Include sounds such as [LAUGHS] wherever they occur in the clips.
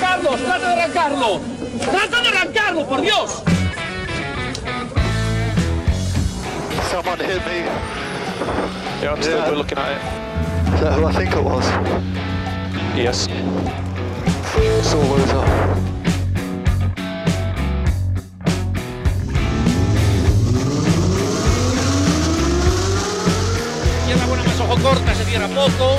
Carlos! ¡Trata de arrancarlo! ¡Trata de arrancarlo, por Dios! Someone hit me. Yeah, I'm still Yeah. we're looking at it. Is that who I think it was? Yes. Izquierda buena más ojo corta, se cierra poco.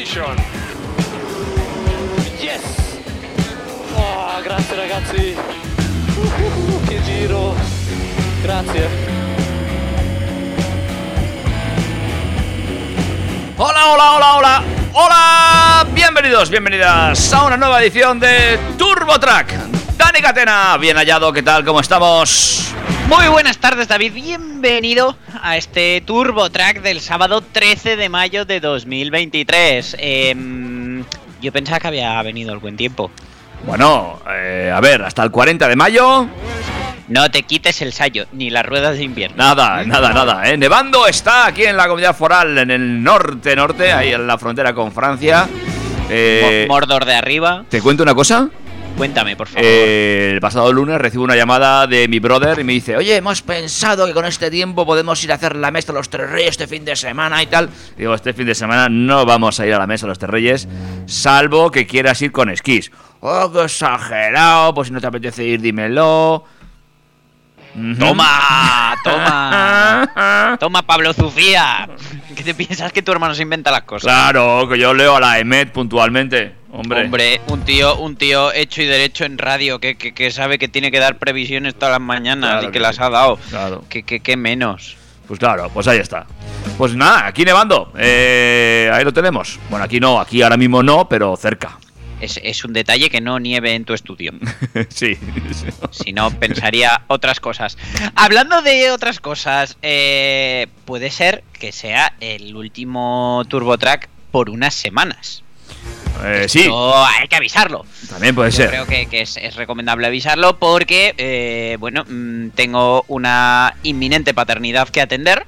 position. Yes! Oh, grazie ragazzi! Uh, che giro! Grazie! Hola, hola, hola, hola. Hola, bienvenidos, bienvenidas a una nueva edición de Turbo Track. Dani Catena, bien hallado, ¿qué tal? ¿Cómo estamos? Muy buenas tardes, David. Bienvenido a este Turbo Track del sábado 13 de mayo de 2023. Em, yo pensaba que había venido el buen tiempo. Bueno, eh, a ver, hasta el 40 de mayo, No te quites el sayo, ni las ruedas de invierno. nada, nada, nada. ¿eh? Nevando está aquí en la comunidad foral, en el norte, norte, ahí en la frontera con Francia. Eh, Mo- Mordor de arriba. ¿Te cuento una cosa? Cuéntame, por favor. Eh, el pasado lunes recibo una llamada de mi brother y me dice, oye, hemos pensado que con este tiempo podemos ir a hacer la mesa de los Tres Reyes este fin de semana y tal. Digo, este fin de semana no vamos a ir a la mesa de los Tres Reyes, salvo que quieras ir con esquís. Oh, qué exagerado, pues si no te apetece ir, dímelo. Toma, toma. [LAUGHS] Toma, Pablo Zufía. ¿Qué te piensas que tu hermano se inventa las cosas? Claro, que yo leo a la EMET puntualmente. Hombre. Hombre, un tío, un tío hecho y derecho en radio que, que- que sabe que tiene que dar previsiones todas las mañanas Claro y que, que las ha dado. Claro. Que, que, que menos. Pues claro, pues ahí está. Pues nada, aquí nevando. Eh, ahí lo tenemos. Bueno, aquí no, aquí ahora mismo no, pero cerca. Es, es un detalle que no nieve en tu estudio. [LAUGHS] sí. Si no, pensaría otras cosas. Hablando de otras cosas, eh, puede ser que sea el último TurboTrack por unas semanas. Eh, sí, hay que avisarlo. también puede Yo ser. creo que, que es, es recomendable avisarlo porque, eh, bueno, mm, tengo una inminente paternidad que atender.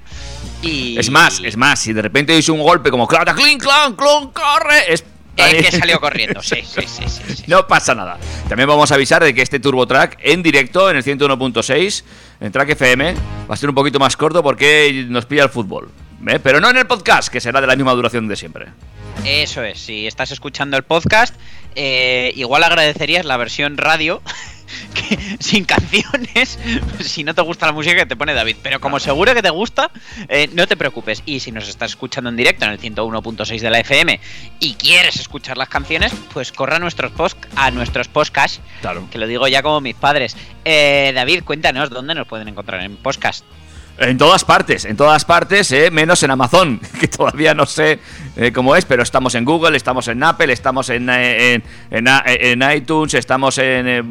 Y Es más, es más, si de repente hizo un golpe como clata, clink, clan, clon, corre, es. Es que salió corriendo, sí, sí, sí, sí, sí. [LAUGHS] No pasa nada. También vamos a avisar de que este Turbo Track en directo en el 101.6 en Track FM va a ser un poquito más corto porque nos pilla el fútbol. ¿eh? Pero no en el podcast, que será de la misma duración de siempre. Eso es, si estás escuchando el podcast, eh, igual agradecerías la versión radio [LAUGHS] que, sin canciones, si no te gusta la música que te pone David. Pero como seguro que te gusta, eh, no te preocupes. Y si nos estás escuchando en directo en el 101.6 de la FM y quieres escuchar las canciones, pues corra a nuestros, post a nuestros podcasts, Claro. que lo digo ya como mis padres. Eh, David, cuéntanos dónde nos pueden encontrar en podcast. En todas partes, en todas partes, eh, menos en Amazon, [LAUGHS] que todavía no sé eh, cómo es, pero estamos en Google, estamos en Apple, estamos en, eh, en, en, iTunes, estamos en... eh,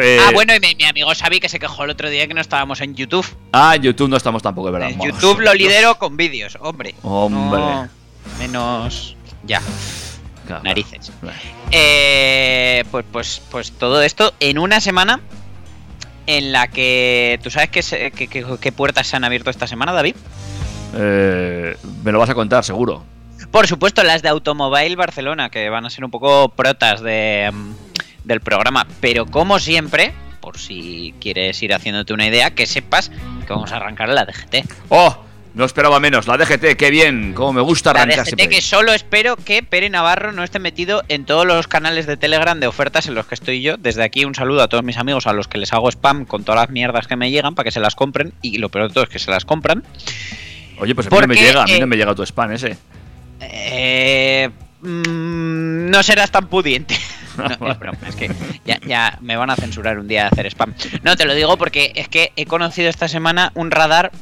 eh, ah, bueno, y mi, mi amigo Xavi que se quejó el otro día que no estábamos en YouTube. Ah, en YouTube no estamos tampoco, es verdad. En. YouTube lo lidero con vídeos, hombre. Hombre. No, menos. Ya, Claro, narices. claro. Eh, pues, pues, pues todo esto en una semana en la que. ¿Tú sabes qué, se- qué- qué- qué puertas se han abierto esta semana, David? Eh, me lo vas a contar, seguro. Por supuesto, las de Automobile Barcelona, que van a ser un poco protas de, mm, del programa. Pero como siempre, por si quieres ir haciéndote una idea, que sepas que vamos a arrancar la DGT. ¡Oh! No esperaba menos. La DGT, qué bien. Cómo me gusta La arrancar DGT siempre. que solo espero que Pere Navarro no esté metido en todos los canales de Telegram de ofertas en los que estoy yo. Desde aquí un saludo a todos mis amigos a los que les hago spam con todas las mierdas que me llegan para que se las compren. Y lo peor de todo es que se las compran. Oye, pues a mí no me llega, a mí eh, no me llega tu spam ese. Eh, mm, no serás tan pudiente. [LAUGHS] [LAUGHS] No, es broma, es que ya, ya me van a censurar un día de hacer spam. No, te lo digo porque es que he conocido esta semana un radar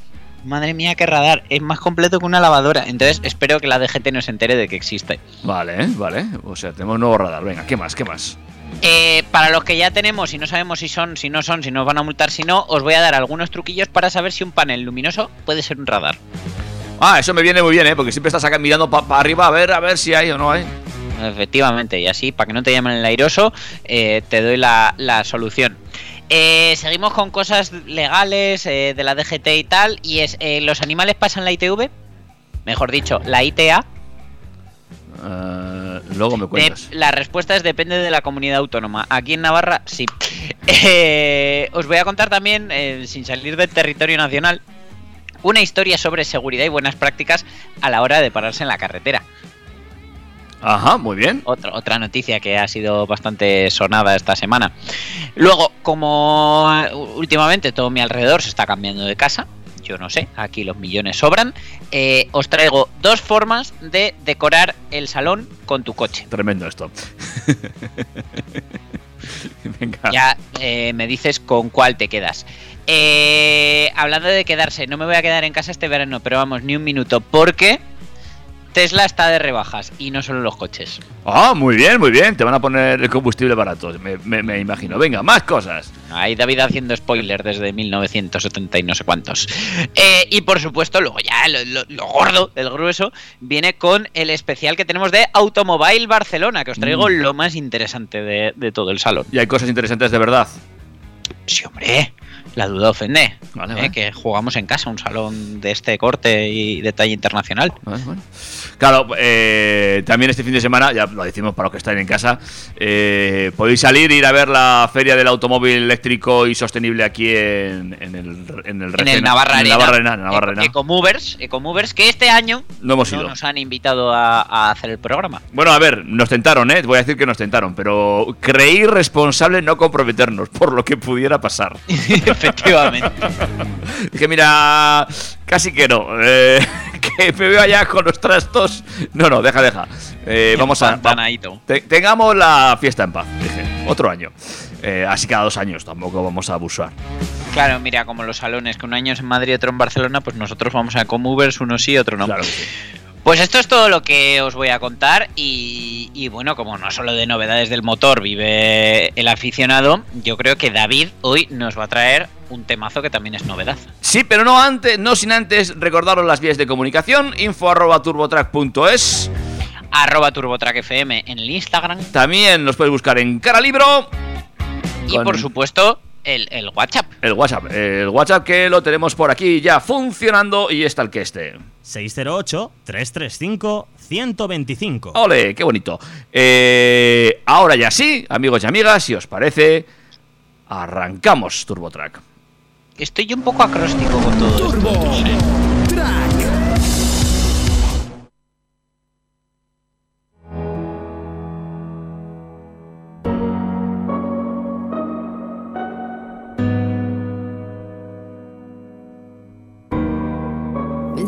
Madre mía, qué radar. Es más completo que una lavadora. Entonces espero que la DGT no se entere de que existe. Vale, vale. O sea, tenemos nuevo radar. Venga, ¿qué más? ¿Qué más? Eh, para los que ya tenemos y no sabemos si son, si no son, si nos van a multar, si no, os voy a dar algunos truquillos para saber si un panel luminoso puede ser un radar. Ah, eso me viene muy bien, ¿eh? Porque siempre estás acá mirando para arriba a ver, a ver si hay o no hay. Efectivamente, y así, para que no te llamen el airoso, eh, te doy la, la solución. Eh, seguimos con cosas legales eh, de la DGT y tal, y es, eh, ¿los animales pasan la ITV? Mejor dicho, la ITA. Eh, luego me De- cuentas. la respuesta es depende de la comunidad autónoma. Aquí en Navarra, sí. [LAUGHS] Eh, os voy a contar también, sin salir del territorio nacional, una historia sobre seguridad y buenas prácticas a la hora de pararse en la carretera. Ajá, muy bien. Otra, otra noticia que ha sido bastante sonada esta semana. Luego, como eh, últimamente todo mi alrededor se está cambiando de casa, yo no sé, aquí los millones sobran, eh, os traigo dos formas de decorar el salón con tu coche. Tremendo esto. [LAUGHS] Venga. Ya eh, me dices con cuál te quedas. Eh, hablando de quedarse, no me voy a quedar en casa este verano, pero vamos, ni un minuto, porque Tesla está de rebajas y no solo los coches. Ah, muy bien, muy bien. Te van a poner el combustible barato, me, me- me imagino. Venga, más cosas. Ahí David haciendo spoiler desde 1970 y no sé cuántos. Eh, y por supuesto, luego ya lo, lo- lo gordo, el grueso, viene con el especial que tenemos de Automobile Barcelona, que os traigo Mm. lo más interesante de, de todo el salón. Y hay cosas interesantes de verdad. Sí, hombre, la duda ofende. Vale, eh, vale. Que jugamos en casa un salón de este corte y de talla internacional. Vale. Claro, eh, también este fin de semana, ya lo decimos para los que están en casa, eh, podéis salir e ir a ver la feria del automóvil eléctrico y sostenible aquí en, en el en el, En el Navarra en. Navarra Arena, en el Navarra Arena. Ecomovers, Ecomovers, que este año No hemos no ido. nos han invitado a, a hacer el programa. Bueno, a ver, nos tentaron, ¿eh? Voy a decir que nos tentaron, pero creí responsable no comprometernos por lo que pudiera pasar. [LAUGHS] Efectivamente. Dije, mira, casi que no. eh, [LAUGHS] que me veo allá con los trastos. No, no, deja, deja. Eh, vamos a. va- te- tengamos la fiesta en paz, dije. Otro año. Eh, así cada dos años, tampoco vamos a abusar. Claro, mira, como los salones, que un año es en Madrid y otro en Barcelona, pues nosotros vamos a Comovers, uno sí, otro no. Claro que sí. Pues esto es todo lo que os voy a contar y, y bueno, como no solo de novedades del motor vive el aficionado, yo creo que David hoy nos va a traer un temazo que también es novedad. Sí, pero no antes, no sin antes recordaros las vías de comunicación, info arroba turbotrack.es. Arroba TurboTrackFM en el Instagram También nos puedes buscar en Cara Libro. y Con- por supuesto el, el WhatsApp. El WhatsApp, el WhatsApp que lo tenemos por aquí ya funcionando y está el que esté. 608-335-125. ¡Ole! ¡Qué bonito! Eh, ahora ya sí, amigos y amigas, si os parece, arrancamos TurboTrack. Estoy un poco acróstico con todo esto. no sé. Me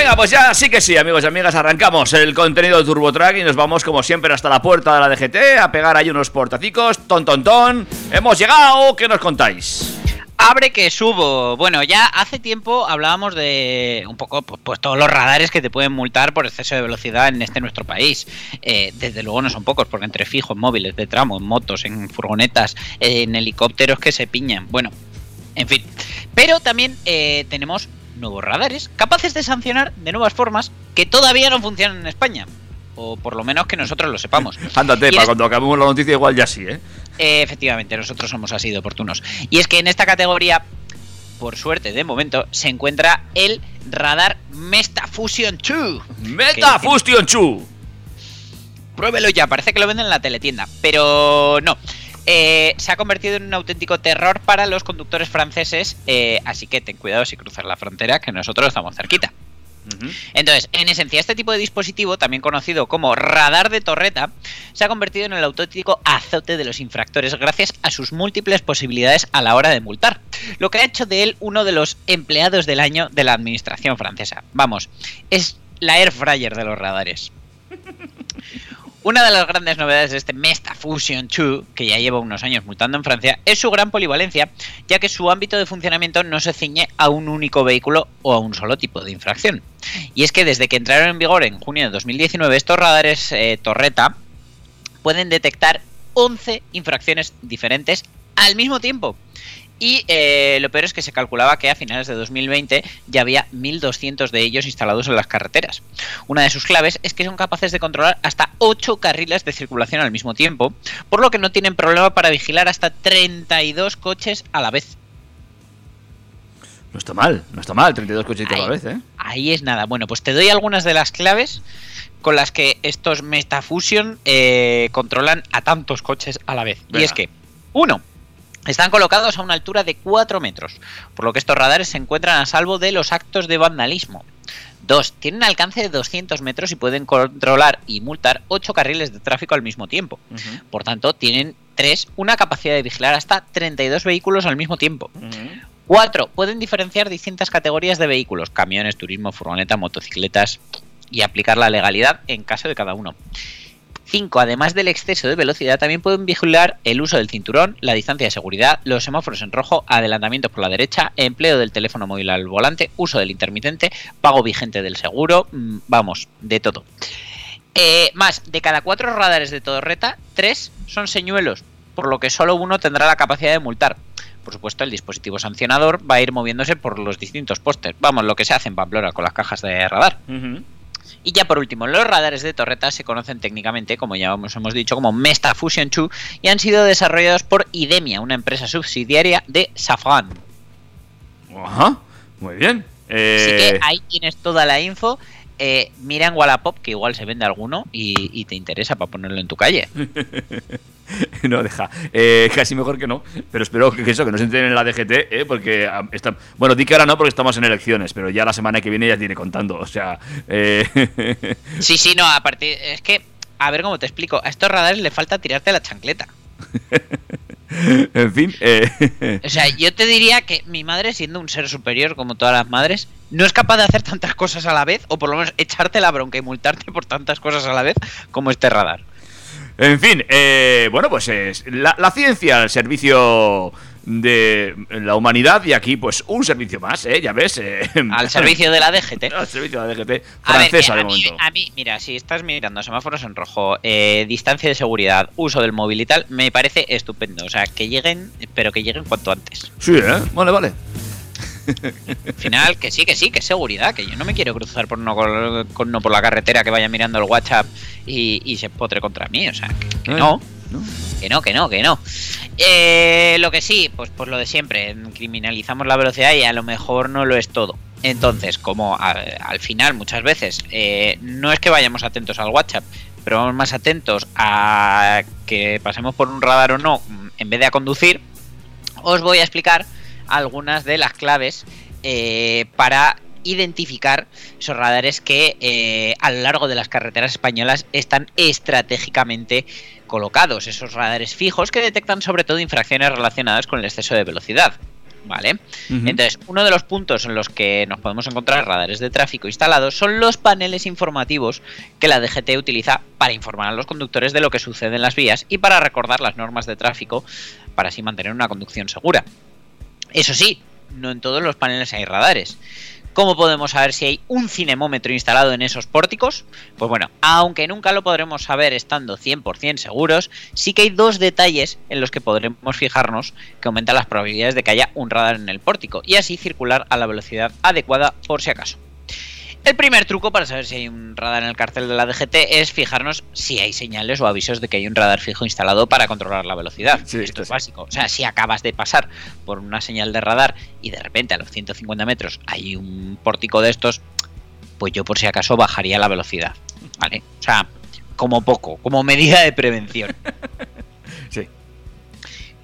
Venga, pues ya sí que sí, amigos y amigas, arrancamos el contenido de TurboTrack y nos vamos como siempre hasta la puerta de la DGT a pegar ahí unos portacicos, ton ton ton. Hemos llegado, ¿qué nos contáis? Abre que subo. Bueno, ya hace tiempo hablábamos de un poco, pues, pues, todos los radares que te pueden multar por exceso de velocidad en este nuestro país. Eh, desde luego no son pocos, porque entre fijos, móviles, de tramo, en motos, en furgonetas, en helicópteros que se piñan. Bueno, en fin. Pero también eh, tenemos nuevos radares capaces de sancionar de nuevas formas que todavía no funcionan en España. O por lo menos que nosotros lo sepamos. [LAUGHS] Ándate, para cuando acabemos la noticia igual ya sí, ¿eh? Eh, efectivamente, nosotros somos así de oportunos. Y es que en esta categoría, por suerte de momento, se encuentra el radar Mesta Fusion 2. Meta Que- Fusion Chu. Pruébelo ya, parece que lo venden en la teletienda, pero no. Eh, se ha convertido en un auténtico terror para los conductores franceses, eh, así que ten cuidado si cruzas la frontera, que nosotros estamos cerquita. Entonces, en esencia, este tipo de dispositivo, también conocido como radar de torreta, se ha convertido en el auténtico azote de los infractores gracias a sus múltiples posibilidades a la hora de multar, lo que ha hecho de él uno de los empleados del año de la administración francesa. Vamos, es la air fryer de los radares. Una de las grandes novedades de este Mesta Fusion 2, que ya lleva unos años multando en Francia, es su gran polivalencia, ya que su ámbito de funcionamiento no se ciñe a un único vehículo o a un solo tipo de infracción. Y es que desde que entraron en vigor en junio de 2019, estos radares eh, Torreta pueden detectar 11 infracciones diferentes al mismo tiempo. Y eh, lo peor es que se calculaba que a finales de 2020 ya había 1.200 de ellos instalados en las carreteras. Una de sus claves es que son capaces de controlar hasta 8 carriles de circulación al mismo tiempo, por lo que no tienen problema para vigilar hasta 32 coches a la vez. No está mal, no está mal, 32 cochitos a la vez, ¿eh? Ahí es nada. Bueno, pues te doy algunas de las claves con las que estos Metafusion eh, controlan a tantos coches a la vez. Y es que, uno, están colocados a una altura de 4 metros, por lo que estos radares se encuentran a salvo de los actos de vandalismo. Dos, tienen un alcance de 200 metros y pueden controlar y multar 8 carriles de tráfico al mismo tiempo. Por tanto, tienen tres, una capacidad de vigilar hasta 32 vehículos al mismo tiempo. 4. Pueden diferenciar distintas categorías de vehículos, camiones, turismo, furgoneta, motocicletas y aplicar la legalidad en caso de cada uno. 5. Además del exceso de velocidad, también pueden vigilar el uso del cinturón, la distancia de seguridad, los semáforos en rojo, adelantamientos por la derecha, empleo del teléfono móvil al volante, uso del intermitente, pago vigente del seguro, mm, vamos, de todo. Eh, más, de cada cuatro radares de torreta, tres son señuelos, por lo que solo uno tendrá la capacidad de multar. Por supuesto, el dispositivo sancionador va a ir moviéndose por los distintos pósters. Vamos, lo que se hace en Pamplona con las cajas de radar. Y ya por último, los radares de torreta se conocen técnicamente, como ya hemos, hemos dicho, como Mesta Fusion 2 y han sido desarrollados por Idemia, una empresa subsidiaria de Safran. Ajá, muy bien. Así Eh, que ahí tienes toda la info. Eh, mira en Wallapop, que igual se vende alguno y, y te interesa para ponerlo en tu calle. [LAUGHS] no, deja. Eh, casi mejor que no. Pero espero que, eso, que no se enteren en la DGT, ¿eh? porque ah, está... Bueno, di que ahora no, porque estamos en elecciones, pero ya la semana que viene ya tiene contando. O sea, eh, [LAUGHS] Sí, sí, no, aparte, es que, a ver cómo te explico, a estos radares le falta tirarte la chancleta. [LAUGHS] [LAUGHS] en fin, eh, [LAUGHS] O sea, yo te diría que mi madre, siendo un ser superior como todas las madres, no es capaz de hacer tantas cosas a la vez, o por lo menos echarte la bronca y multarte por tantas cosas a la vez como este radar. en fin, eh, bueno, pues es la, la ciencia al servicio de la humanidad y aquí pues un servicio más, ¿eh? Ya ves. eh, Al servicio de la DGT. [LAUGHS] al servicio de la DGT A ver, francesa de a, mí, momento. a mí, mira, si estás mirando semáforos en rojo, eh, distancia de seguridad, uso del móvil y tal, me parece estupendo. O sea, que lleguen, pero que lleguen cuanto antes. Sí, ¿eh? Vale, vale. Al final, que sí, que sí, que es seguridad, que yo no me quiero cruzar por no, con, no por la carretera que vaya mirando el WhatsApp y, y se potre contra mí. O sea, que, que Eh, no. ¿No? Que no, que no, que no. Eh, lo que sí, pues, pues lo de siempre, criminalizamos la velocidad y a lo mejor no lo es todo. Entonces, como al final muchas veces eh, no es que vayamos atentos al WhatsApp, pero vamos más atentos a que pasemos por un radar o no, en vez de a conducir, os voy a explicar algunas de las claves eh, para identificar esos radares que eh, a lo largo de las carreteras españolas están estratégicamente colocados, esos radares fijos que detectan sobre todo infracciones relacionadas con el exceso de velocidad. ¿Vale? Entonces, uno de los puntos en los que nos podemos encontrar radares de tráfico instalados son los paneles informativos que la DGT utiliza para informar a los conductores de lo que sucede en las vías y para recordar las normas de tráfico para así mantener una conducción segura. Eso sí, no en todos los paneles hay radares. ¿Cómo podemos saber si hay un cinemómetro instalado en esos pórticos? Pues bueno, aunque nunca lo podremos saber estando 100% seguros, sí que hay dos detalles en los que podremos fijarnos que aumentan las probabilidades de que haya un radar en el pórtico y así circular a la velocidad adecuada por si acaso. El primer truco para saber si hay un radar en el cartel de la DGT es fijarnos si hay señales o avisos de que hay un radar fijo instalado para controlar la velocidad. Sí, Esto es básico. O sea, si acabas de pasar por una señal de radar y de repente a los 150 metros hay un pórtico de estos, pues yo por si acaso bajaría la velocidad. ¿Vale? O sea, como poco, como medida de prevención.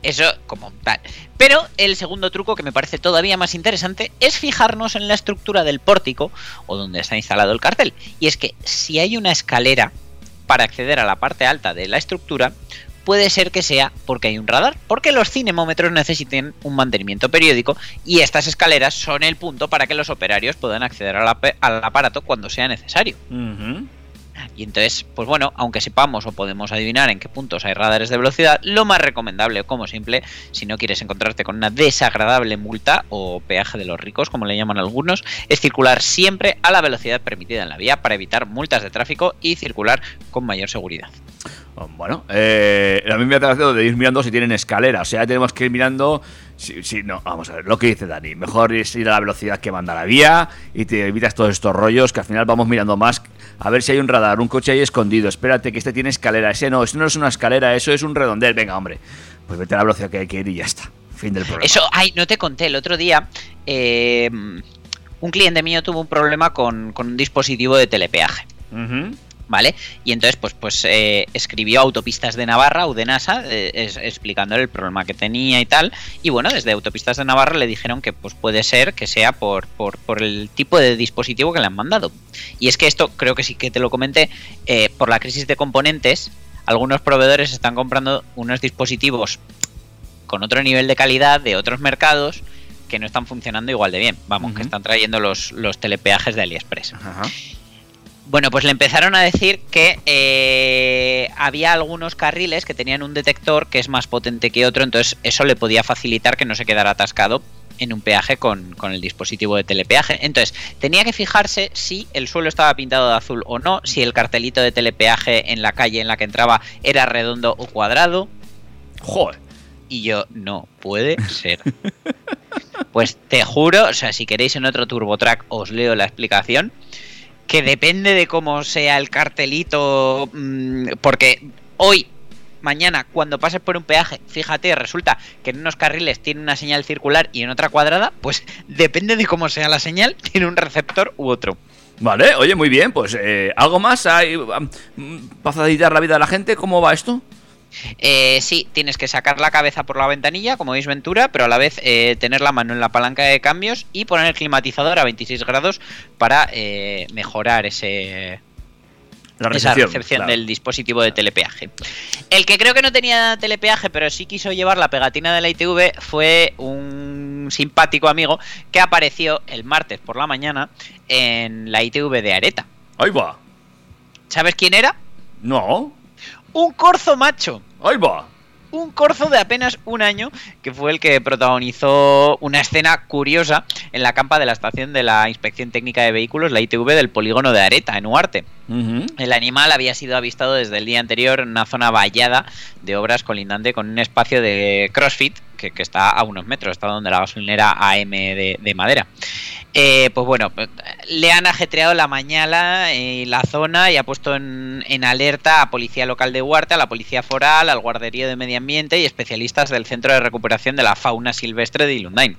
Eso como tal. Pero el segundo truco que me parece todavía más interesante es fijarnos en la estructura del pórtico o donde está instalado el cartel. Y es que si hay una escalera para acceder a la parte alta de la estructura, puede ser que sea porque hay un radar, porque los cinemómetros necesiten un mantenimiento periódico y estas escaleras son el punto para que los operarios puedan acceder al, aparato cuando sea necesario. Y entonces, pues bueno, aunque sepamos o podemos adivinar en qué puntos hay radares de velocidad, lo más recomendable, como simple, si no quieres encontrarte con una desagradable multa o peaje de los ricos, como le llaman algunos, es circular siempre a la velocidad permitida en la vía para evitar multas de tráfico y circular con mayor seguridad. Bueno, eh, a mí me ha tratado de ir mirando si tienen escalera. O sea, tenemos que ir mirando. Si- no, vamos a ver, lo que dice Dani. Mejor es ir a la velocidad que manda la vía y te evitas todos estos rollos que al final vamos mirando más. A ver si hay un radar, un coche ahí escondido. Espérate, que este tiene escalera. Ese no, eso no es una escalera, eso es un redondel. Venga, hombre. Pues vete a la velocidad que hay que ir y ya está. Fin del problema. Eso, ay, no te conté, el otro día eh, un cliente mío tuvo un problema con, con un dispositivo de telepeaje. ¿Vale? Y entonces, pues, pues eh, escribió Autopistas de Navarra, Udenasa, eh, es- explicándole el problema que tenía y tal. Y bueno, desde Autopistas de Navarra le dijeron que pues puede ser que sea por, por, por el tipo de dispositivo que le han mandado. Y es que esto, creo que sí que te lo comenté, eh, por la crisis de componentes, algunos proveedores están comprando unos dispositivos con otro nivel de calidad de otros mercados que no están funcionando igual de bien. Vamos, que están trayendo los, los telepeajes de AliExpress. Ajá. Bueno, pues le empezaron a decir que eh, había algunos carriles que tenían un detector que es más potente que otro, entonces eso le podía facilitar que no se quedara atascado en un peaje con, con el dispositivo de telepeaje. Entonces, tenía que fijarse si el suelo estaba pintado de azul o no, si el cartelito de telepeaje en la calle en la que entraba era redondo o cuadrado. Joder. Y yo, no puede ser. [LAUGHS] Pues te juro, o sea, si queréis en otro TurboTrack os leo la explicación, que depende de cómo sea el cartelito, mm, porque hoy, mañana, cuando pases por un peaje, fíjate, resulta que en unos carriles tiene una señal circular y en otra cuadrada, pues [LAUGHS] depende de cómo sea la señal, tiene un receptor u otro. Vale, oye, muy bien. Pues, eh, ¿algo más hay, um, para facilitar la vida a la gente? ¿Cómo va esto? Eh, sí, tienes que sacar la cabeza por la ventanilla, como veis Ventura, pero a la vez eh, tener la mano en la palanca de cambios y poner el climatizador a 26 grados para eh, mejorar ese, La esa recepción, recepción claro. del dispositivo de telepeaje. El que creo que no tenía telepeaje, pero sí quiso llevar la pegatina de la ITV, fue un simpático amigo que apareció el martes por la mañana en la ITV de Areta. Ahí va. ¿Sabes quién era? No. Un corzo macho. Ahí va. Un corzo de apenas un año que fue el que protagonizó una escena curiosa en la campa de la estación de la Inspección Técnica de Vehículos, la ITV del polígono de Areta, en Huarte. El animal había sido avistado desde el día anterior en una zona vallada de obras colindante con un espacio de CrossFit que, que está a unos metros, está donde la gasolinera AM de, de madera. Eh, pues bueno, le han ajetreado la mañana en la zona y ha puesto en, en alerta a Policía Local de Huarte, a la Policía Foral, al Guarderío de Medio Ambiente y especialistas del Centro de Recuperación de la Fauna Silvestre de Ilundain.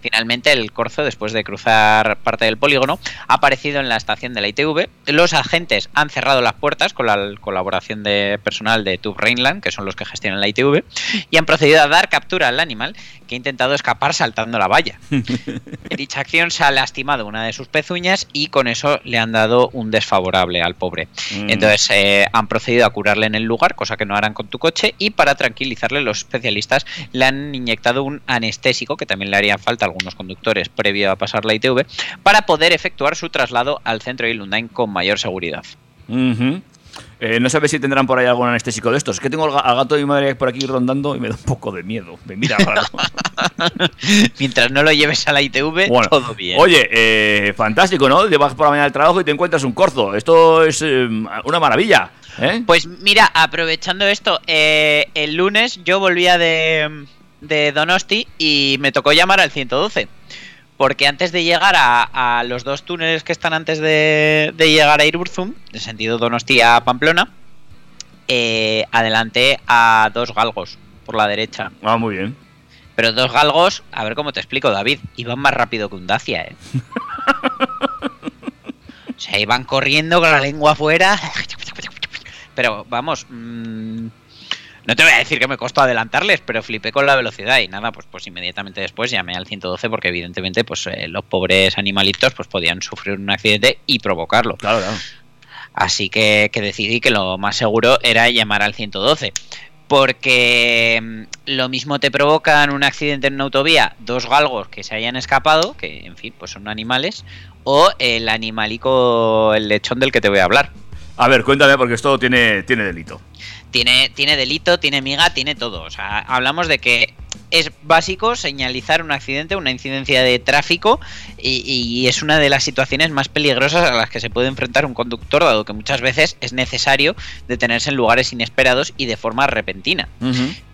Finalmente, el corzo, después de cruzar parte del polígono, ha aparecido en la estación de la ITV. Los agentes han cerrado las puertas con la colaboración de personal de Tube Rheinland, que son los que gestionan la ITV, y han procedido a dar captura al animal que ha intentado escapar saltando la valla. [LAUGHS] Dicha acción se ha lastimado una de sus pezuñas y con eso le han dado un desfavorable al pobre. Mm. Entonces eh, han procedido a curarle en el lugar, cosa que no harán con tu coche, y para tranquilizarle los especialistas le han inyectado un anestésico, que también le haría falta a algunos conductores previo a pasar la ITV, para poder efectuar su traslado al centro de Ilundain con mayor seguridad. Eh, no sabes si tendrán por ahí algún anestésico de estos. Es que tengo al ga- al gato de mi madre por aquí rondando y me da un poco de miedo. Me mira raro. Mientras no lo lleves a la ITV, Bueno, todo bien. Oye, eh, fantástico, ¿no? Te vas por la mañana al trabajo y te encuentras un corzo. Esto es eh, una maravilla. ¿eh? Pues mira, aprovechando esto, eh, el lunes yo volvía de, de Donosti y me tocó llamar al 112. Porque antes de llegar a, a los dos túneles que están antes de, de llegar a Irurzum, de sentido Donosti a Pamplona, eh, adelanté a dos galgos por la derecha. Ah, muy bien. Pero dos galgos, a ver cómo te explico, David, iban más rápido que un Dacia, ¿eh? [LAUGHS] o sea, iban corriendo con la lengua afuera. Pero vamos, mm, no te voy a decir que me costó adelantarles, pero flipé con la velocidad y nada, pues, pues inmediatamente después llamé al 112 porque evidentemente pues eh, los pobres animalitos pues podían sufrir un accidente y provocarlo. Claro, claro. Así que, que decidí que lo más seguro era llamar al 112. Porque mm, lo mismo te provocan un accidente en una autovía, dos galgos que se hayan escapado, que en fin, pues son animales, o el animalico, el lechón del que te voy a hablar. A ver, cuéntame, porque esto tiene, tiene delito. Tiene, tiene delito, tiene miga, tiene todo. O sea, hablamos de que es básico señalizar un accidente, una incidencia de tráfico y, y es una de las situaciones más peligrosas a las que se puede enfrentar un conductor, dado que muchas veces es necesario detenerse en lugares inesperados y de forma repentina.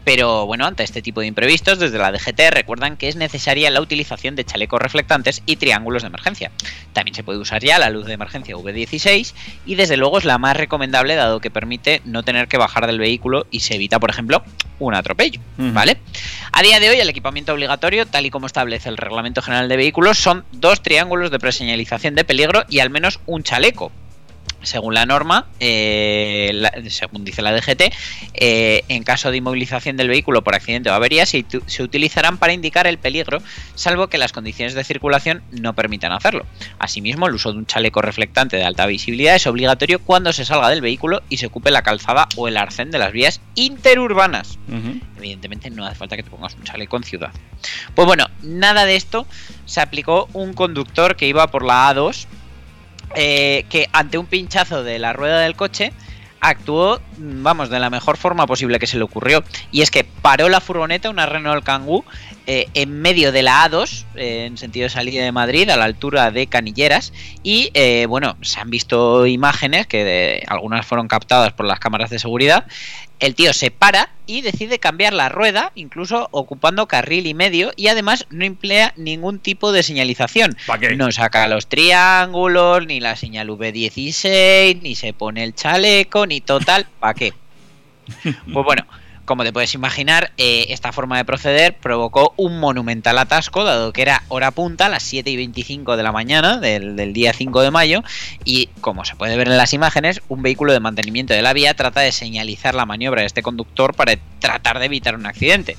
Pero bueno, ante este tipo de imprevistos, desde la DGT recuerdan que es necesaria la utilización de chalecos reflectantes y triángulos de emergencia. También se puede usar ya la luz de emergencia V16 y desde luego es la más recomendable dado que permite no tener que bajar del vehículo y se evita, por ejemplo, un atropello. ¿vale? A día de hoy el equipamiento obligatorio, tal y como establece el Reglamento General de Vehículos, son dos triángulos de preseñalización de peligro y al menos un chaleco. Según la norma, eh, la- según dice la DGT, eh, en caso de inmovilización del vehículo por accidente o avería, se, utilizarán para indicar el peligro, salvo que las condiciones de circulación no permitan hacerlo. Asimismo, el uso de un chaleco reflectante de alta visibilidad es obligatorio cuando se salga del vehículo y se ocupe la calzada o el arcén de las vías interurbanas. Evidentemente no hace falta que te pongas un chaleco en ciudad. Pues bueno, nada de esto se aplicó un conductor que iba por la A2 eh, que ante un pinchazo de la rueda del coche actuó, vamos, de la mejor forma posible que se le ocurrió. Y es que paró la furgoneta, una Renault Kangoo, eh, en medio de la A2, eh, en sentido de salida de Madrid, a la altura de Canilleras. Y eh, bueno, se han visto imágenes que de- algunas fueron captadas por las cámaras de seguridad. El tío se para y decide cambiar la rueda, incluso ocupando carril y medio, y además no emplea ningún tipo de señalización. No saca los triángulos, ni la señal V16, ni se pone el chaleco, ni total, ¿para qué? [LAUGHS] Pues bueno, como te puedes imaginar, eh, esta forma de proceder provocó un monumental atasco, dado que era hora punta, las 7 y 25 de la mañana del, del día 5 de mayo, y como se puede ver en las imágenes, un vehículo de mantenimiento de la vía trata de señalizar la maniobra de este conductor para tratar de evitar un accidente.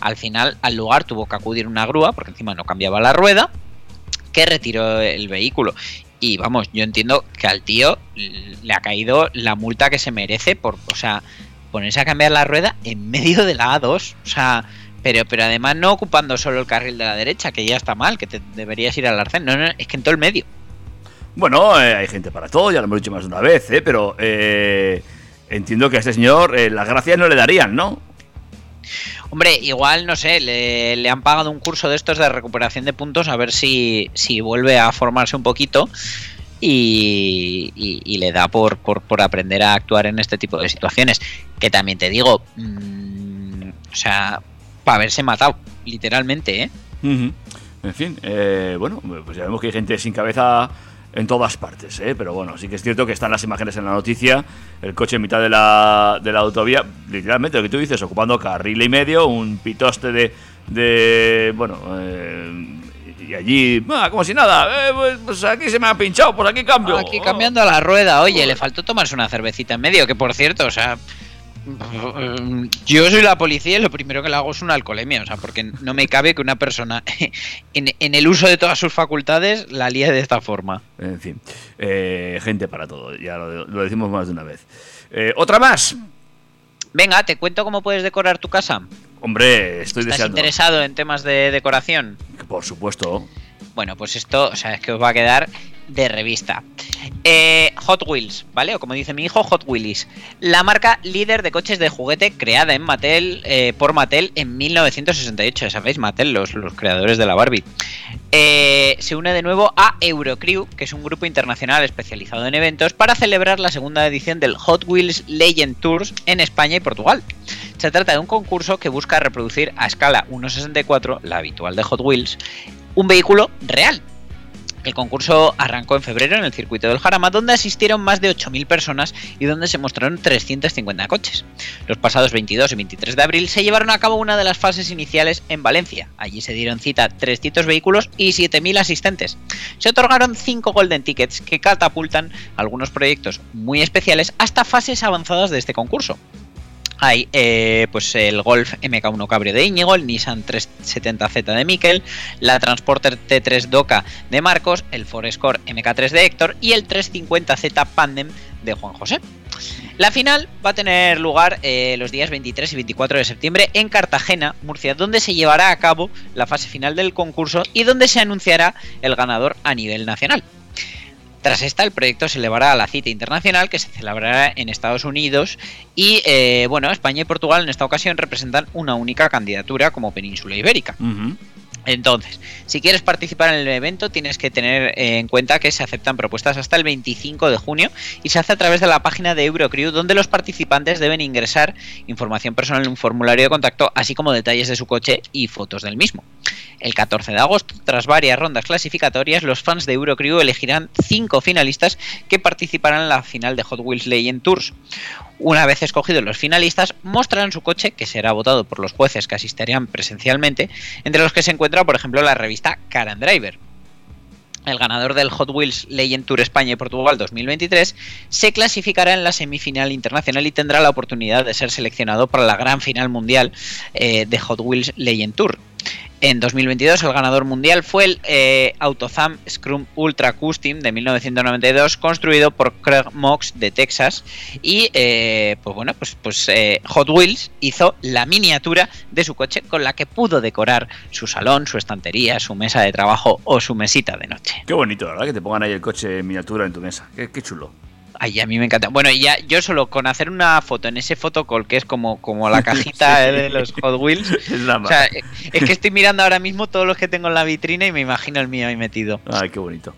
Al final, al lugar tuvo que acudir una grúa, porque encima no cambiaba la rueda, que retiró el vehículo. Y vamos, yo entiendo que al tío le ha caído la multa que se merece por, o sea, ponerse a cambiar la rueda en medio de la A2. O sea, pero, pero además no ocupando solo el carril de la derecha, que ya está mal, que te deberías ir al arcén. No, no, es que en todo el medio. Bueno, eh, hay gente para todo, ya lo hemos dicho más de una vez, ¿eh? pero eh, entiendo que a este señor eh, las gracias no le darían, ¿no? Hombre, igual, no sé, le, le han pagado un curso de estos de recuperación de puntos a ver si, si vuelve a formarse un poquito y, y- le da por, por, aprender a actuar en este tipo de situaciones. Que también te digo, mm, o sea, para haberse matado, literalmente, ¿eh? En fin, eh, bueno, pues ya vemos que hay gente sin cabeza en todas partes, ¿eh? pero bueno, sí que es cierto que están las imágenes en la noticia, el coche en mitad de la, de la autovía, literalmente lo que tú dices, ocupando carril y medio, un pitoste de, de bueno, eh, y allí, ah, como si nada, eh, pues, pues aquí se me ha pinchado, pues aquí cambio. Aquí cambiando la rueda, oye, le faltó tomarse una cervecita en medio, que por cierto, o sea, yo soy la policía y lo primero que le hago es una alcoholemia, o sea, porque no me cabe que una persona [LAUGHS] en, en el uso de todas sus facultades la líe de esta forma. En fin, eh, gente para todo, ya lo, lo decimos más de una vez. Eh, ¿Otra más? Venga, te cuento cómo puedes decorar tu casa. Hombre, estoy ¿Estás deseando. interesado en temas de decoración? Por supuesto. Bueno, pues esto, o sea, es que os va a quedar de revista. Eh, Hot Wheels, ¿vale? O como dice mi hijo, Hot Wheelies. La marca líder de coches de juguete creada en Mattel, eh, por Mattel en 1968. Ya sabéis, Mattel, los, los creadores de la Barbie. Eh, se une de nuevo a Eurocrew, que es un grupo internacional especializado en eventos, para celebrar la segunda edición del Hot Wheels Legend Tours en España y Portugal. Se trata de un concurso que busca reproducir a escala 1.64, la habitual de Hot Wheels, un vehículo real. El concurso arrancó en febrero en el circuito del Jarama, donde asistieron más de 8.000 personas y donde se mostraron 350 coches. Los pasados 22 y 23 de abril se llevaron a cabo una de las fases iniciales en Valencia. Allí se dieron cita 300 vehículos y 7.000 asistentes. Se otorgaron 5 Golden Tickets que catapultan algunos proyectos muy especiales hasta fases avanzadas de este concurso. Hay eh, pues el Golf MK1 Cabrio de Íñigo, el Nissan 370Z de Miquel, la Transporter T3 Doca de Marcos, el Forescore MK3 de Héctor y el 350Z Pandem de Juan José. La final va a tener lugar eh, los días 23 y 24 de septiembre en Cartagena, Murcia, donde se llevará a cabo la fase final del concurso y donde se anunciará el ganador a nivel nacional. Tras esta, el proyecto se elevará a la cita internacional que se celebrará en Estados Unidos y, eh, bueno, España y Portugal en esta ocasión representan una única candidatura como península ibérica. Entonces, si quieres participar en el evento, tienes que tener eh, en cuenta que se aceptan propuestas hasta el 25 de junio y se hace a través de la página de Eurocrew, donde los participantes deben ingresar información personal en un formulario de contacto, así como detalles de su coche y fotos del mismo. El 14 de agosto, tras varias rondas clasificatorias, los fans de Eurocrew elegirán cinco finalistas que participarán en la final de Hot Wheels Legend Tours. Una vez escogidos los finalistas, mostrarán su coche, que será votado por los jueces que asistirían presencialmente, entre los que se encuentra, por ejemplo, la revista Car Driver. El ganador del Hot Wheels Legend Tour España y Portugal 2023 se clasificará en la semifinal internacional y tendrá la oportunidad de ser seleccionado para la gran final mundial eh, de Hot Wheels Legend Tour. En 2022 el ganador mundial fue el eh, Autozam Scrum Ultra Custom de 1992 construido por Craig Mox de Texas y eh, pues bueno pues, pues eh, Hot Wheels hizo la miniatura de su coche con la que pudo decorar su salón, su estantería, su mesa de trabajo o su mesita de noche. Qué bonito, ¿verdad? Que te pongan ahí el coche en miniatura en tu mesa. Qué, qué chulo. Ay, a mí me encanta. Bueno, y ya yo solo con hacer una foto en ese fotocall que es como, como la [LAUGHS] cajita Sí. eh, de los Hot Wheels. [LAUGHS] Es la O sea, eh, es que estoy mirando ahora mismo todos los que tengo en la vitrina y me imagino el mío ahí metido. Ay, qué bonito.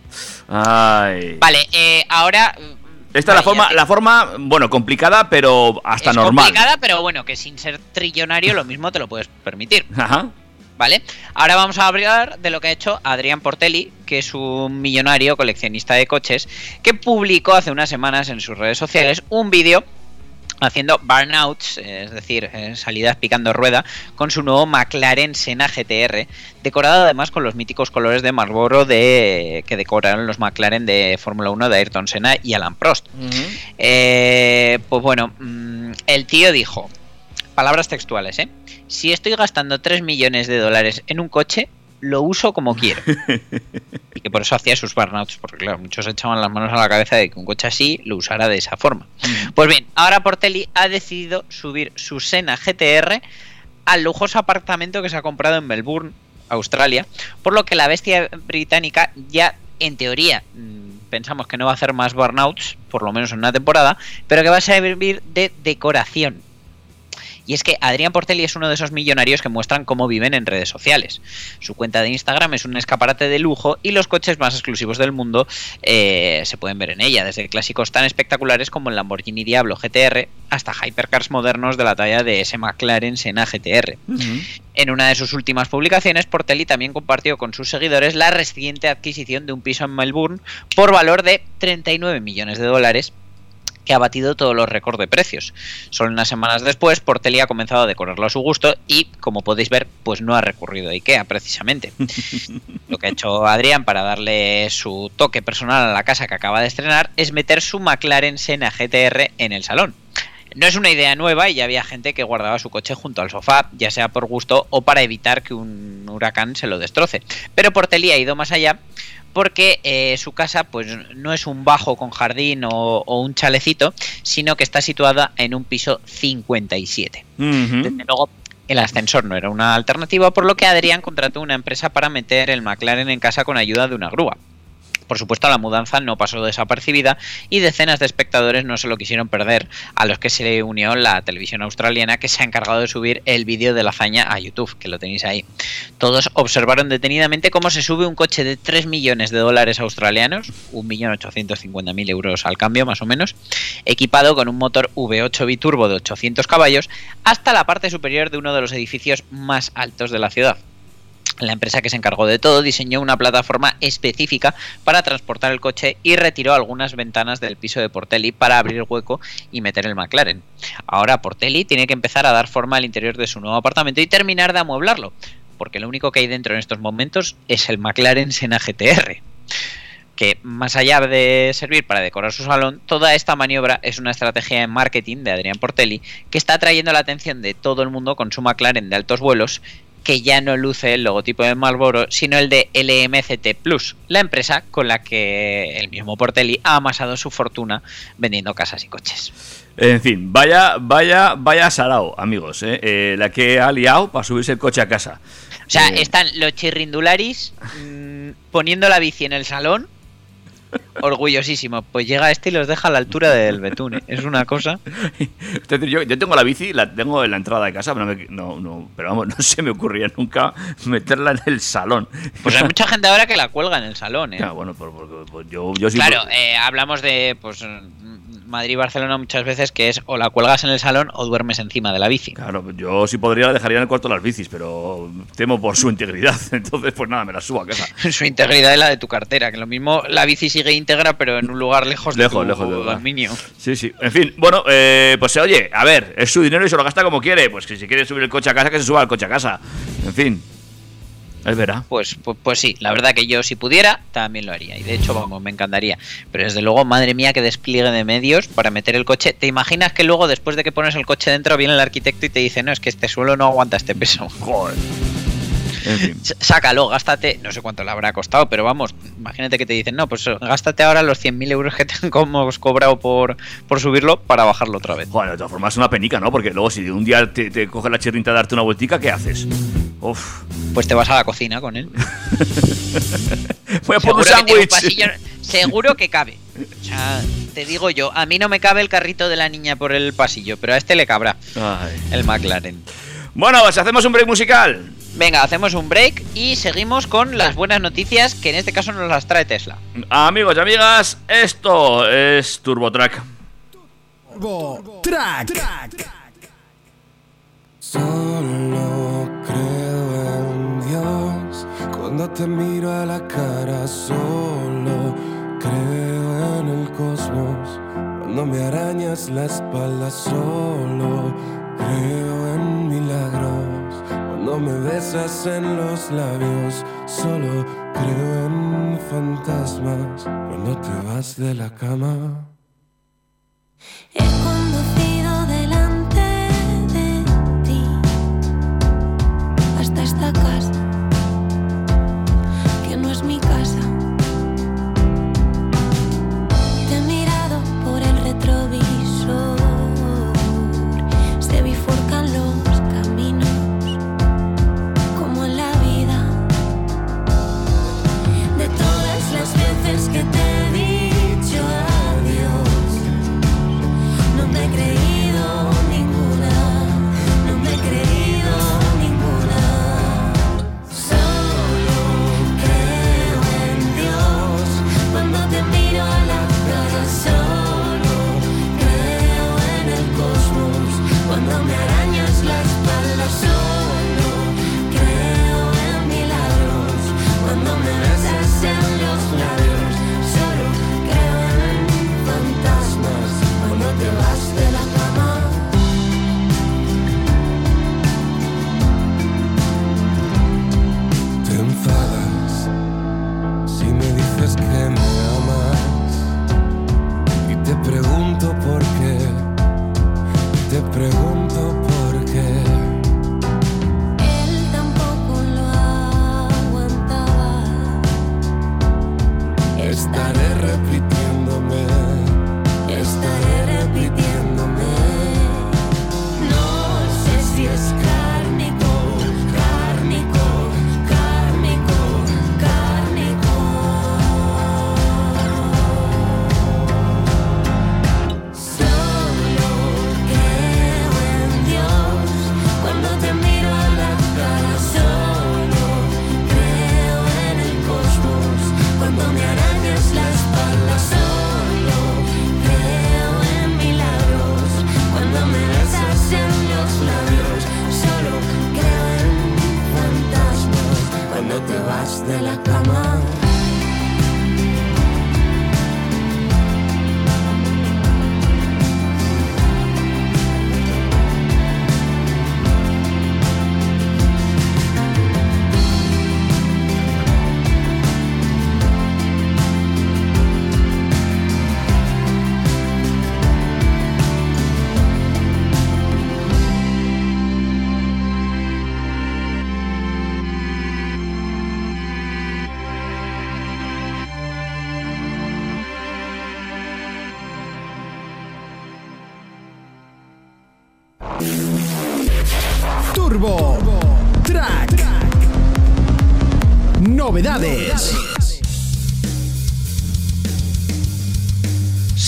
Ay. Vale, eh, ahora. Esta es la forma, la forma, bueno, complicada, pero hasta es normal. complicada, pero bueno, que sin ser trillonario lo mismo te lo puedes permitir. Ajá. ¿Vale? Ahora vamos a hablar de lo que ha hecho Adrián Portelli, que es un millonario coleccionista de coches, que publicó hace unas semanas en sus redes sociales un vídeo haciendo burnouts, es decir, eh, salidas picando rueda, con su nuevo McLaren Senna GTR, decorado además con los míticos colores de Marlboro de, que decoraron los McLaren de Fórmula 1 de Ayrton Senna y Alan Prost. Eh, pues bueno, mm, el tío dijo, palabras textuales, ¿eh? Si estoy gastando 3 millones de dólares en un coche, lo uso como quiero. [LAUGHS] y que por eso hacía sus burnouts, porque claro, muchos echaban las manos a la cabeza de que un coche así lo usara de esa forma. Pues bien, ahora Portelli ha decidido subir su Sena GTR al lujoso apartamento que se ha comprado en Melbourne, Australia, por lo que la bestia británica ya en teoría mm, pensamos que no va a hacer más burnouts, por lo menos en una temporada, pero que va a servir de decoración. Y es que Adrián Portelli es uno de esos millonarios que muestran cómo viven en redes sociales. Su cuenta de Instagram es un escaparate de lujo y los coches más exclusivos del mundo eh, se pueden ver en ella, desde clásicos tan espectaculares como el Lamborghini Diablo GTR hasta hypercars modernos de la talla de ese McLaren Senna GTR. En una de sus últimas publicaciones, Portelli también compartió con sus seguidores la reciente adquisición de un piso en Melbourne por valor de 39 millones de dólares que ha batido todos los récords de precios. Solo unas semanas después, Portelli ha comenzado a decorarlo a su gusto y, como podéis ver, pues no ha recurrido a IKEA precisamente. [LAUGHS] Lo que ha hecho Adrián para darle su toque personal a la casa que acaba de estrenar es meter su McLaren Senna GTR en el salón. No es una idea nueva y ya había gente que guardaba su coche junto al sofá, ya sea por gusto o para evitar que un huracán se lo destroce. Pero Portelli ha ido más allá porque eh, su casa pues no es un bajo con jardín o, o, un chalecito, sino que está situada en un piso 57. Desde luego, el ascensor no era una alternativa, por lo que Adrián contrató una empresa para meter el McLaren en casa con ayuda de una grúa. Por supuesto, la mudanza no pasó desapercibida y decenas de espectadores no se lo quisieron perder, a los que se unió la televisión australiana que se ha encargado de subir el vídeo de la hazaña a YouTube, que lo tenéis ahí. Todos observaron detenidamente cómo se sube un coche de 3 millones de dólares australianos, 1.850.000 euros al cambio más o menos, equipado con un motor V8 biturbo de 800 caballos, hasta la parte superior de uno de los edificios más altos de la ciudad. La empresa que se encargó de todo diseñó una plataforma específica para transportar el coche y retiró algunas ventanas del piso de Portelli para abrir hueco y meter el McLaren. Ahora Portelli tiene que empezar a dar forma al interior de su nuevo apartamento y terminar de amueblarlo, porque lo único que hay dentro en estos momentos es el McLaren Senna GTR que más allá de servir para decorar su salón, toda esta maniobra es una estrategia de marketing de Adrián Portelli que está atrayendo la atención de todo el mundo con su McLaren de altos vuelos que ya no luce el logotipo de Marlboro, sino el de LMCT Plus, la empresa con la que el mismo Portelli ha amasado su fortuna vendiendo casas y coches. En fin, vaya, vaya, vaya sarao, amigos, ¿eh? Eh, la que ha liado para subirse el coche a casa. O sea, eh... están los chirrindularis mmm, poniendo la bici en el salón orgullosísimo. Pues llega este y los deja a la altura del betún. Es una cosa. yo, yo, tengo la bici, la tengo en la entrada de casa, pero, no, me, no, no, pero vamos, [LAUGHS] no se me ocurría nunca meterla en el salón. Pues hay mucha gente ahora que la cuelga en el salón, ¿eh? Ah, bueno, pues, pues, pues yo, yo sí. Claro, eh, hablamos de pues Madrid-Barcelona muchas veces que es o la cuelgas en el salón o duermes encima de la bici. Claro, yo si podría dejaría en el cuarto las bicis, pero temo por su integridad. [LAUGHS] Entonces, pues nada, me la subo a casa. [LAUGHS] su integridad es la de tu cartera, que lo mismo la bici sigue íntegra, pero en un lugar lejos, lejos de tu lejos dominio. Sí, sí. En fin, bueno, eh, pues oye, a ver, es su dinero y se lo gasta como quiere. Pues que si quiere subir el coche a casa, que se suba el coche a casa. En fin. Es verdad. Pues, pues, pues, sí, la verdad que yo si pudiera también lo haría. Y de hecho, vamos, me encantaría. Pero desde luego, madre mía, que despliegue de medios para meter el coche. ¿Te imaginas que luego, después de que pones el coche dentro, viene el arquitecto y te dice, no, es que este suelo no aguanta este peso? Joder. En fin. Sácalo, gástate, no sé cuánto le habrá costado, pero vamos, imagínate que te dicen, no, pues gástate ahora los 100.000 euros que [LAUGHS] te hemos cobrado por, por subirlo para bajarlo otra vez. Bueno, de todas formas es una penica, ¿no? Porque luego si un día te, te coge la chirrita de darte una vueltica, ¿qué haces? Uf. Pues te vas a la cocina con él. [LAUGHS] Voy a poner un sándwich. Seguro que cabe. O sea, te digo yo, a mí no me cabe el carrito de la niña por el pasillo, pero a este le cabrá. Ay. El McLaren. Bueno, pues hacemos un break musical. Venga, hacemos un break y seguimos con las buenas noticias que en este caso nos las trae Tesla. Amigos y amigas, esto es TurboTrack. Turbo Track. Solo creo en Dios cuando te miro a la cara. Solo creo en el cosmos cuando me arañas la espalda. Solo creo en milagros cuando me besas en los labios. Solo creo en fantasmas cuando te vas de la cama. He conducido te pregunto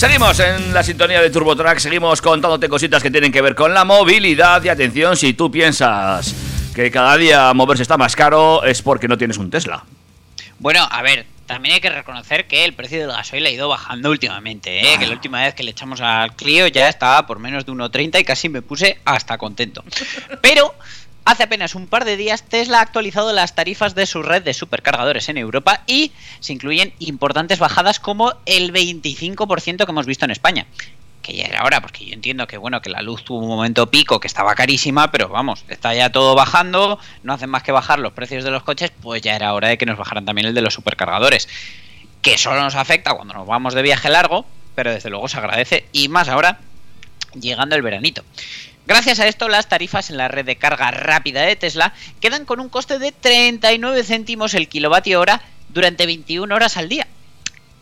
Seguimos en la sintonía de TurboTrack, seguimos contándote cositas que tienen que ver con la movilidad y atención, si tú piensas que cada día moverse está más caro es porque no tienes un Tesla. Bueno, a ver, también hay que reconocer que el precio del gasoil ha ido bajando últimamente, ¿eh? que la última vez que le echamos al Clio ya estaba por menos de 1,30 y casi me puse hasta contento. Pero hace apenas un par de días Tesla ha actualizado las tarifas de su red de supercargadores en Europa y se incluyen importantes bajadas como el 25% que hemos visto en España. Que ya era hora, porque yo entiendo que bueno, que la luz tuvo un momento pico que estaba carísima, pero vamos, está ya todo bajando, no hacen más que bajar los precios de los coches, pues ya era hora de que nos bajaran también el de los supercargadores. Que solo nos afecta cuando nos vamos de viaje largo, pero desde luego se agradece, y más ahora, llegando el veranito. Gracias a esto, las tarifas en la red de carga rápida de Tesla quedan con un coste de 39 céntimos el kilovatio hora durante 21 horas al día.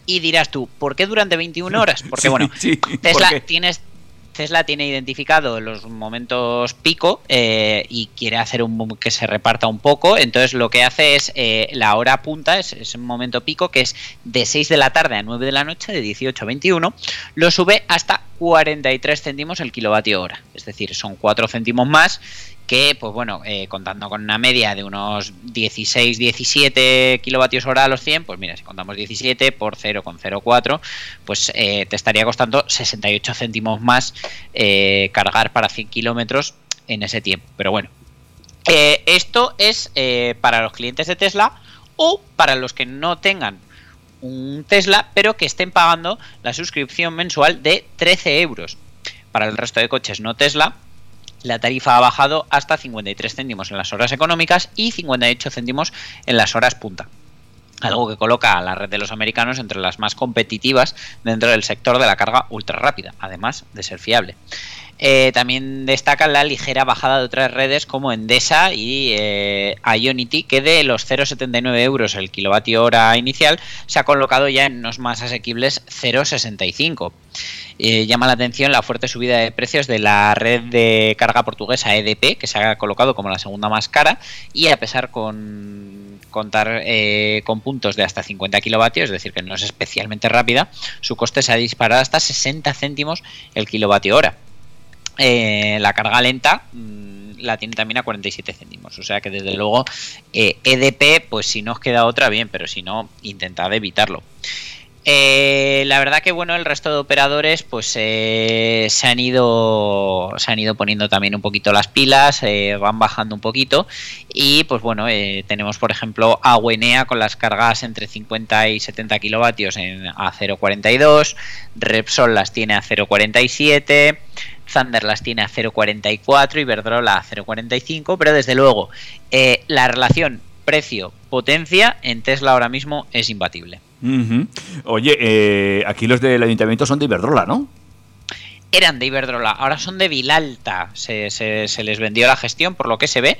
Y dirás tú, ¿por qué durante 21 horas? [LAUGHS] Porque Sí, bueno, [LAUGHS] sí, Tesla tienes Tesla tiene identificado los momentos pico eh, y quiere hacer un que se reparta un poco. Entonces lo que hace es eh, la hora punta, es, es un momento pico que es de 6 de la tarde a 9 de la noche, de 18 a 21, lo sube hasta 43 céntimos el kilovatio hora. Es decir, son 4 céntimos más que, pues bueno, eh, contando con una media de unos 16, 17 kilovatios hora a los 100, pues mira, si contamos 17 por 0,04, pues eh, te estaría costando 68 céntimos más eh, cargar para 100 kilómetros en ese tiempo. Pero bueno, esto es para los clientes de Tesla o para los que no tengan un Tesla, pero que estén pagando la suscripción mensual de 13 euros. Para el resto de coches no Tesla, la tarifa ha bajado hasta 53 céntimos en las horas económicas y 58 céntimos en las horas punta. Algo que coloca a la red de los americanos entre las más competitivas dentro del sector de la carga ultra rápida, además de ser fiable. Eh, también destaca la ligera bajada de otras redes como Endesa y eh, Ionity, que de los 0,79 euros el kilovatio hora inicial se ha colocado ya en unos más asequibles 0,65. Eh, llama la atención la fuerte subida de precios de la red de carga portuguesa EDP, que se ha colocado como la segunda más cara, y a pesar con contar eh, con puntos de hasta 50 kilovatios, es decir, que no es especialmente rápida, su coste se ha disparado hasta 60 céntimos el kilovatio hora. Eh, la carga lenta mm, la tiene también a 47 céntimos. O sea que desde luego eh, EDP, pues si no os queda otra, bien, pero si no, intentad evitarlo. Eh, la verdad que bueno, el resto de operadores pues se han ido se han ido poniendo también un poquito las pilas, van bajando un poquito y pues bueno, tenemos por ejemplo a Wenea con las cargas entre 50 y 70 kilovatios en, a 0.42, Repsol las tiene a 0.47, Thunder las tiene a 0.44 y Verdrola a 0.45, pero desde luego eh, la relación precio-potencia en Tesla ahora mismo es imbatible. Oye, eh, aquí los del ayuntamiento son de Iberdrola, ¿no? eran de Iberdrola, ahora son de Vilalta. Se, se- se les vendió la gestión, por lo que se ve.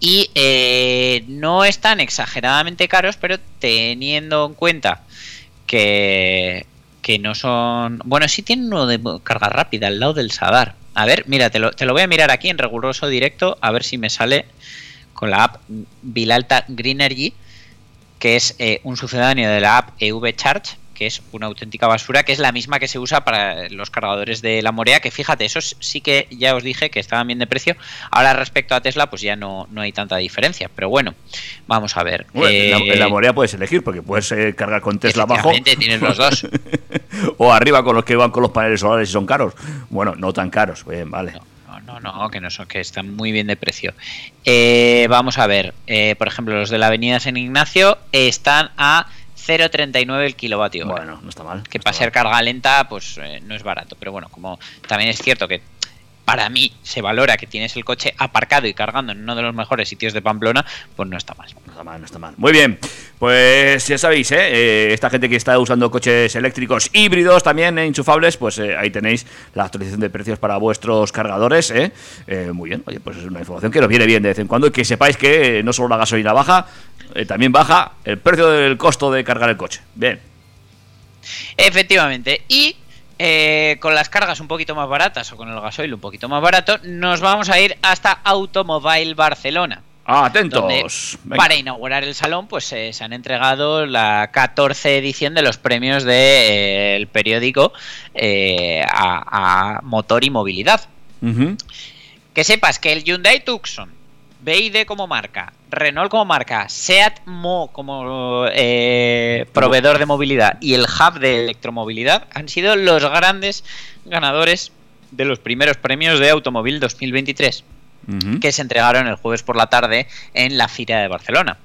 Y eh, no están exageradamente caros, pero teniendo en cuenta que, que no son. Bueno, sí tienen uno de carga rápida al lado del Sadar. A ver, mira, te lo, te lo voy a mirar aquí en riguroso directo, a ver si me sale con la app Vilalta Greenergy, que es eh, un sucedáneo de la app EV Charge, que es una auténtica basura, que es la misma que se usa para los cargadores de la Morea, que fíjate, esos sí que ya os dije que estaban bien de precio. Ahora respecto a Tesla, pues ya no, no hay tanta diferencia. Pero bueno, vamos a ver. Bueno, en, la, Eh, en la Morea puedes elegir, porque puedes eh, cargar con Tesla abajo. tienes los dos. [LAUGHS] o arriba con los que van con los paneles solares y son caros. Bueno, no tan caros. Bien, vale. No, no, no, que no son, que están muy bien de precio. Eh, vamos a ver, eh, por ejemplo, los de la Avenida San Ignacio están a 0,39 el kilovatio. Bueno, no está mal. que para ser carga lenta, pues eh, no es barato. Pero bueno, como también es cierto que para mí se valora que tienes el coche aparcado y cargando en uno de los mejores sitios de Pamplona, pues no está mal. No está mal, no está mal. Muy bien, pues ya sabéis, ¿eh? Eh, esta gente que está usando coches eléctricos híbridos también, eh, enchufables, pues eh, ahí tenéis la actualización de precios para vuestros cargadores. ¿eh? Eh, muy bien, oye, pues es una información que nos viene bien de vez en cuando y que sepáis que no solo la gasolina baja, también baja el precio del costo de cargar el coche. Bien. Efectivamente. Y eh, con las cargas un poquito más baratas o con el gasoil un poquito más barato, nos vamos a ir hasta Automobile Barcelona. Ah, atentos. Para inaugurar el salón, pues eh, se han entregado la 14 edición de los premios del periódico eh, a, a motor y movilidad. Que sepas que el Hyundai Tucson, BID como marca, Renault como marca, Seat Mo como eh, proveedor de movilidad y el hub de electromovilidad han sido los grandes ganadores de los primeros premios de Automóvil 2023 Que se entregaron el jueves por la tarde en la Fira de Barcelona.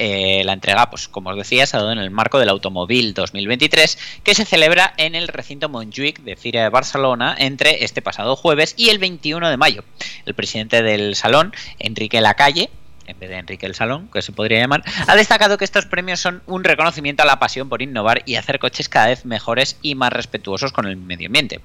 Eh, la entrega, pues como os decía, se ha dado en el marco del Automóvil 2023, que se celebra en el recinto Montjuic de Fira de Barcelona entre este pasado jueves y el 21 de mayo. El presidente del salón, Enrique Lacalle, en vez de Enrique el Salón, que se podría llamar, ha destacado que estos premios son un reconocimiento a la pasión por innovar y hacer coches cada vez mejores y más respetuosos con el medio ambiente.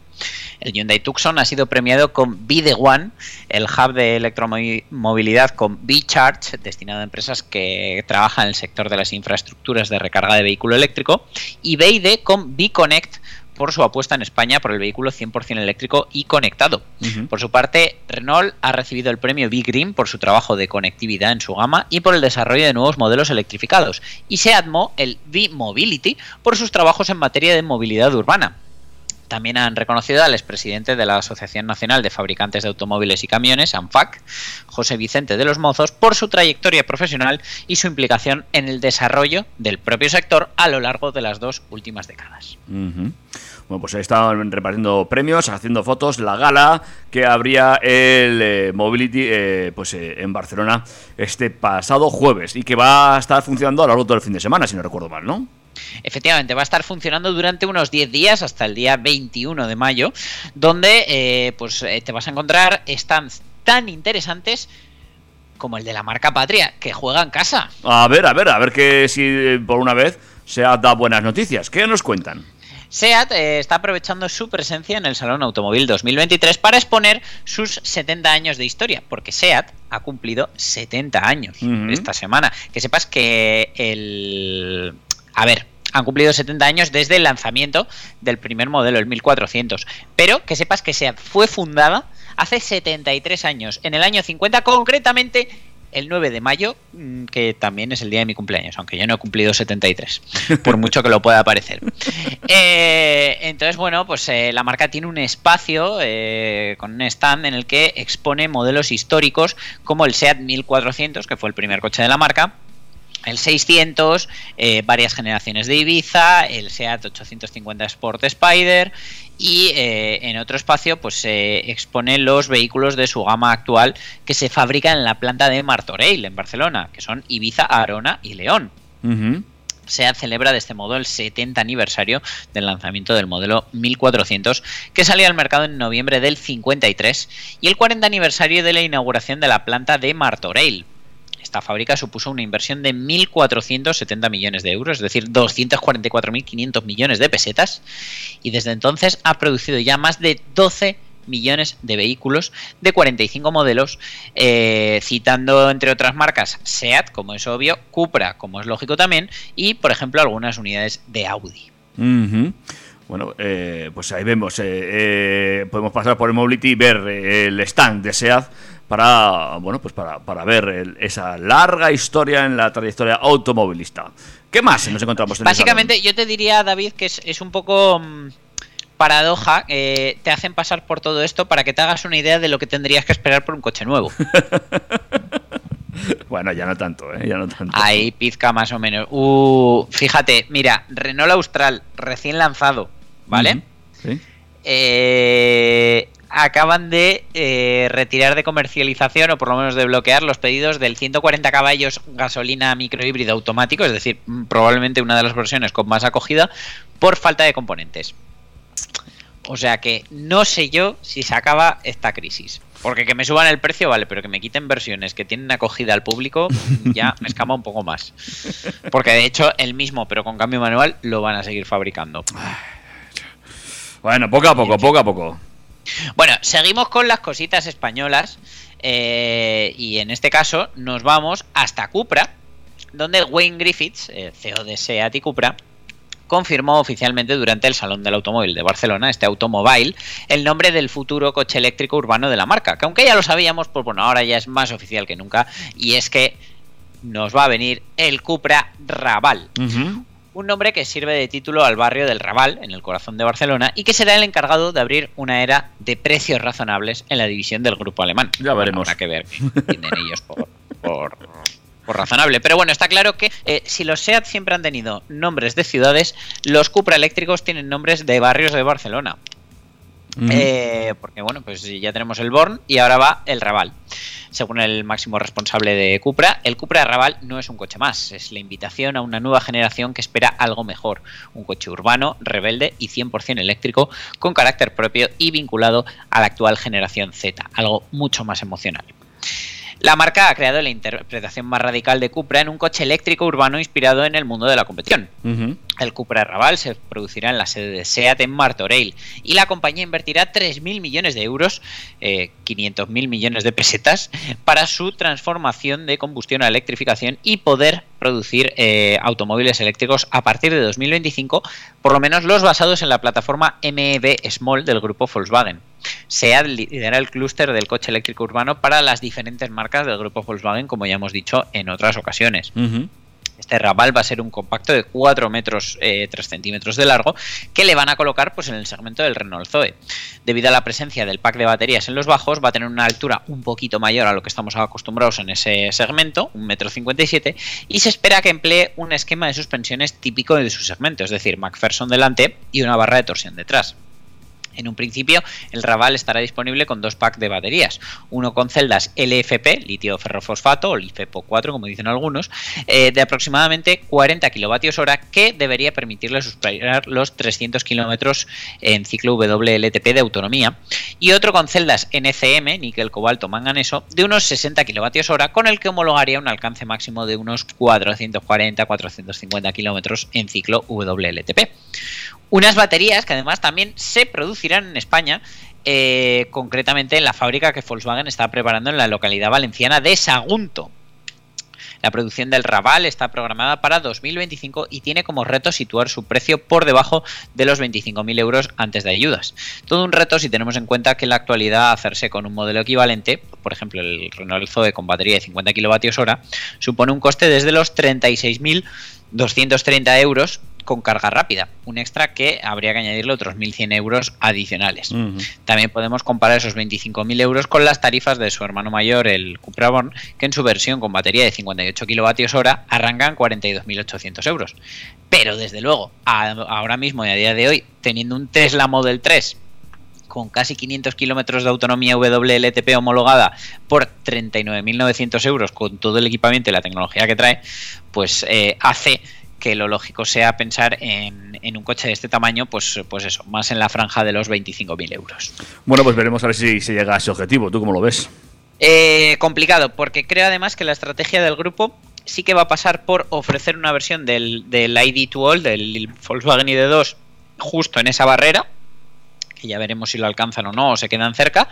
El Hyundai Tucson ha sido premiado con BD One, el hub de electromovilidad con B-Charge, destinado a empresas que trabajan en el sector de las infraestructuras de recarga de vehículo eléctrico, y BID con B-Connect por su apuesta en España por el vehículo 100% eléctrico y conectado. Por su parte, Renault ha recibido el premio Big Green por su trabajo de conectividad en su gama y por el desarrollo de nuevos modelos electrificados, y Seatmo el V-Mobility por sus trabajos en materia de movilidad urbana. También han reconocido al expresidente de la Asociación Nacional de Fabricantes de Automóviles y Camiones, ANFAC, José Vicente de los Mozos, por su trayectoria profesional y su implicación en el desarrollo del propio sector a lo largo de las dos últimas décadas. Bueno, pues estaban repartiendo premios, haciendo fotos, la gala que habría el eh, Mobility eh, pues, eh, en Barcelona este pasado jueves y que va a estar funcionando a lo largo del fin de semana, si no recuerdo mal, ¿no? Efectivamente, va a estar funcionando durante unos 10 días hasta el día 21 de mayo, donde eh, pues, eh, te vas a encontrar stands tan interesantes como el de la marca Patria, que juega en casa. A ver, a ver, a ver que si eh, por una vez se da buenas noticias. ¿Qué nos cuentan? SEAT eh, está aprovechando su presencia en el Salón Automóvil 2023 para exponer sus 70 años de historia, porque SEAT ha cumplido 70 años esta semana. Que sepas que el... A ver, han cumplido 70 años desde el lanzamiento del primer modelo, el 1400. Pero que sepas que SEAT fue fundada hace 73 años, en el año 50, concretamente el 9 de mayo, mm, que también es el día de mi cumpleaños, aunque yo no he cumplido 73, [LAUGHS] por mucho que lo pueda parecer. Eh, entonces, bueno, pues eh, la marca tiene un espacio eh, con un stand en el que expone modelos históricos como el SEAT 1400, que fue el primer coche de la marca, el 600, eh, varias generaciones de Ibiza, el SEAT 850 Sport Spider y eh, en otro espacio pues se exponen los vehículos de su gama actual que se fabrican en la planta de Martorell en Barcelona, que son Ibiza, Arona y León. Ujú. SEAT celebra de este modo el 70 aniversario del lanzamiento del modelo 1400 que salió al mercado en noviembre del 53 y el 40 aniversario de la inauguración de la planta de Martorell. Esta fábrica supuso una inversión de 1.470 millones de euros, es decir, 244.500 millones de pesetas, y desde entonces ha producido ya más de 12 millones de vehículos de 45 modelos, eh, citando entre otras marcas SEAT, como es obvio, Cupra, como es lógico también, y por ejemplo algunas unidades de Audi. Bueno, eh, pues ahí vemos. eh, eh, podemos pasar por el Mobility y ver el stand de SEAT para, bueno, pues para, para ver el- esa larga historia en la trayectoria automovilista. ¿Qué más nos encontramos en Básicamente, yo te diría, David, que es, es un poco mm, paradoja. eh, te hacen pasar por todo esto para que te hagas una idea de lo que tendrías que esperar por un coche nuevo. [LAUGHS] Bueno, ya no tanto, ¿eh? Ya no tanto. Ahí pizca más o menos. Uh, fíjate, mira, Renault Austral, recién lanzado, ¿vale? Sí. Eh, acaban de eh, retirar de comercialización o por lo menos de bloquear los pedidos del 140 caballos gasolina microhíbrido automático, es decir, mm, probablemente una de las versiones con más acogida, por falta de componentes. O sea que no sé yo si se acaba esta crisis. Porque que me suban el precio, vale, pero que me quiten versiones que tienen acogida al público, [LAUGHS] ya me escama un poco más. Porque de hecho, el mismo, pero con cambio manual, lo van a seguir fabricando. Bueno, poco a poco, poco a poco. Bueno, seguimos con las cositas españolas. eh, y en este caso nos vamos hasta Cupra, donde Wayne Griffiths, eh, CEO de SEAT y Cupra, confirmó oficialmente durante el Salón del Automóvil de Barcelona, este Automobile, el nombre del futuro coche eléctrico urbano de la marca. Que aunque ya lo sabíamos, pues bueno, ahora ya es más oficial que nunca. Y es que nos va a venir el Cupra Raval. Un nombre que sirve de título al barrio del Raval, en el corazón de Barcelona, y que será el encargado de abrir una era de precios razonables en la división del grupo alemán. Ya veremos. Habrá que ver qué entienden ellos por, por- por razonable. Pero bueno, está claro que eh, si los SEAT siempre han tenido nombres de ciudades, los Cupra eléctricos tienen nombres de barrios de Barcelona. Eh, porque bueno, pues ya tenemos el Born y ahora va el Raval. Según el máximo responsable de Cupra, el Cupra Raval no es un coche más, es la invitación a una nueva generación que espera algo mejor, un coche urbano, rebelde y 100% eléctrico, con carácter propio y vinculado a la actual generación Z, algo mucho más emocional. La marca ha creado la interpretación más radical de Cupra en un coche eléctrico urbano inspirado en el mundo de la competición. El Cupra Raval se producirá en la sede de SEAT en Martorell y la compañía invertirá 3.000 millones de euros, eh, 500.000 millones de pesetas, para su transformación de combustión a electrificación y poder producir eh, automóviles eléctricos a partir de 2025, por lo menos los basados en la plataforma MEB Small del grupo Volkswagen. SEAT lidera el clúster del coche eléctrico urbano para las diferentes marcas del grupo Volkswagen, como ya hemos dicho en otras ocasiones. Este Raval va a ser un compacto de 4 metros eh, 3 centímetros de largo que le van a colocar pues, en el segmento del Renault Zoe. Debido a la presencia del pack de baterías en los bajos, va a tener una altura un poquito mayor a lo que estamos acostumbrados en ese segmento, un metro 57, y se espera que emplee un esquema de suspensiones típico de su segmento, es decir, McPherson delante y una barra de torsión detrás. En un principio, el Raval estará disponible con dos packs de baterías, uno con celdas LFP, litio ferrofosfato, o LiFePO 4, como dicen algunos, eh, de aproximadamente 40 kilovatios hora, que debería permitirle superar los 300 kilómetros en ciclo WLTP de autonomía, y otro con celdas NCM, níquel, cobalto, manganeso, de unos 60 kilovatios hora, con el que homologaría un alcance máximo de unos 440-450 kilómetros en ciclo WLTP. Unas baterías que además también se producirán en España, eh, concretamente en la fábrica que Volkswagen está preparando en la localidad valenciana de Sagunto. La producción del Raval está programada para 2025 y tiene como reto situar su precio por debajo de los 25.000 euros antes de ayudas. Todo un reto si tenemos en cuenta que en la actualidad hacerse con un modelo equivalente, por ejemplo el Renault Zoe con batería de 50 kWh, supone un coste desde los 36.230 euros con carga rápida, un extra que habría que añadirle otros 1.100 euros adicionales. También podemos comparar esos 25.000 euros con las tarifas de su hermano mayor, el Cupra Born, que en su versión con batería de 58 kilovatios hora arrancan 42.800 euros. Pero desde luego, a- ahora mismo y a día de hoy, teniendo un Tesla Model 3 con casi 500 kilómetros de autonomía WLTP homologada por 39.900 euros con todo el equipamiento y la tecnología que trae, pues eh, hace que lo lógico sea pensar en, en un coche de este tamaño, pues, pues eso, más en la franja de los 25.000 euros. Bueno, pues veremos a ver si se llega a ese objetivo. ¿Tú cómo lo ves? Eh, complicado, porque creo además que la estrategia del grupo sí que va a pasar por ofrecer una versión del, del ID to All, del Volkswagen ID2, justo en esa barrera, que ya veremos si lo alcanzan o no, o se quedan cerca,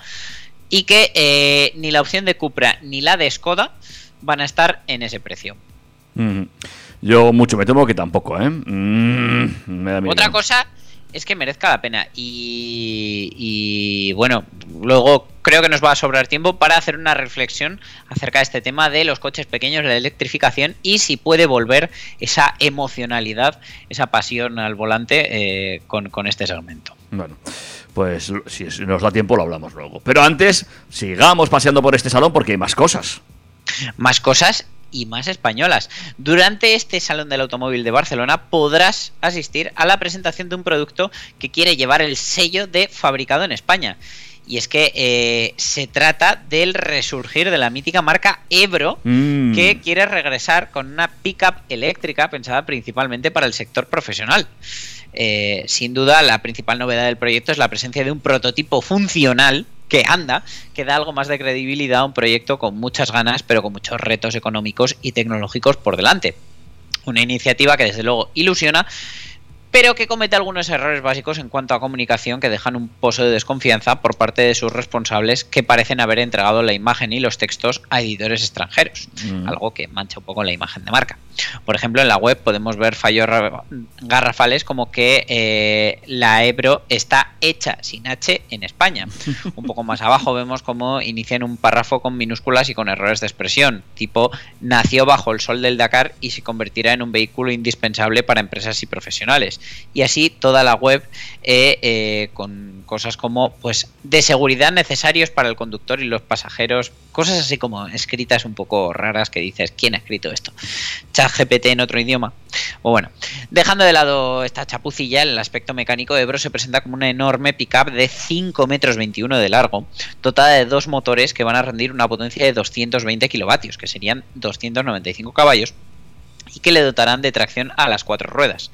y que eh, ni la opción de Cupra ni la de Skoda van a estar en ese precio. Mm. Yo mucho me temo que tampoco, ¿eh? Mm, me da miedo. Otra cosa es que merezca la pena. Y, y, bueno, luego creo que nos va a sobrar tiempo para hacer una reflexión acerca de este tema de los coches pequeños, la electrificación y si puede volver esa emocionalidad, esa pasión al volante eh, con, con este segmento. Bueno, pues si si nos da tiempo lo hablamos luego. Pero antes, sigamos paseando por este salón porque hay más cosas. Más cosas y más españolas. Durante este Salón del Automóvil de Barcelona podrás asistir a la presentación de un producto que quiere llevar el sello de fabricado en España. Y es que eh, se trata del resurgir de la mítica marca Ebro, Mm. que quiere regresar con una pickup eléctrica pensada principalmente para el sector profesional. Eh, sin duda, la principal novedad del proyecto es la presencia de un prototipo funcional que anda, que da algo más de credibilidad a un proyecto con muchas ganas, pero con muchos retos económicos y tecnológicos por delante. Una iniciativa que desde luego ilusiona, pero que comete algunos errores básicos en cuanto a comunicación que dejan un pozo de desconfianza por parte de sus responsables que parecen haber entregado la imagen y los textos a editores extranjeros, Mm. algo que mancha un poco la imagen de marca. Por ejemplo, en la web podemos ver fallos ra- garrafales como que eh, la Ebro está hecha sin H en España. [LAUGHS] Un poco más abajo vemos cómo inician un párrafo con minúsculas y con errores de expresión, tipo nació bajo el sol del Dakar y se convertirá en un vehículo indispensable para empresas y profesionales. Y así toda la web eh, eh, con cosas como pues de seguridad necesarios para el conductor y los pasajeros, cosas así como escritas un poco raras que dices, ¿quién ha escrito esto? ChatGPT en otro idioma. O bueno, dejando de lado esta chapucilla, el aspecto mecánico de Ebro se presenta como una enorme pickup de 5 metros 21 de largo, dotada de dos motores que van a rendir una potencia de 220 kilovatios, que serían 295 caballos, y que le dotarán de tracción a las cuatro ruedas.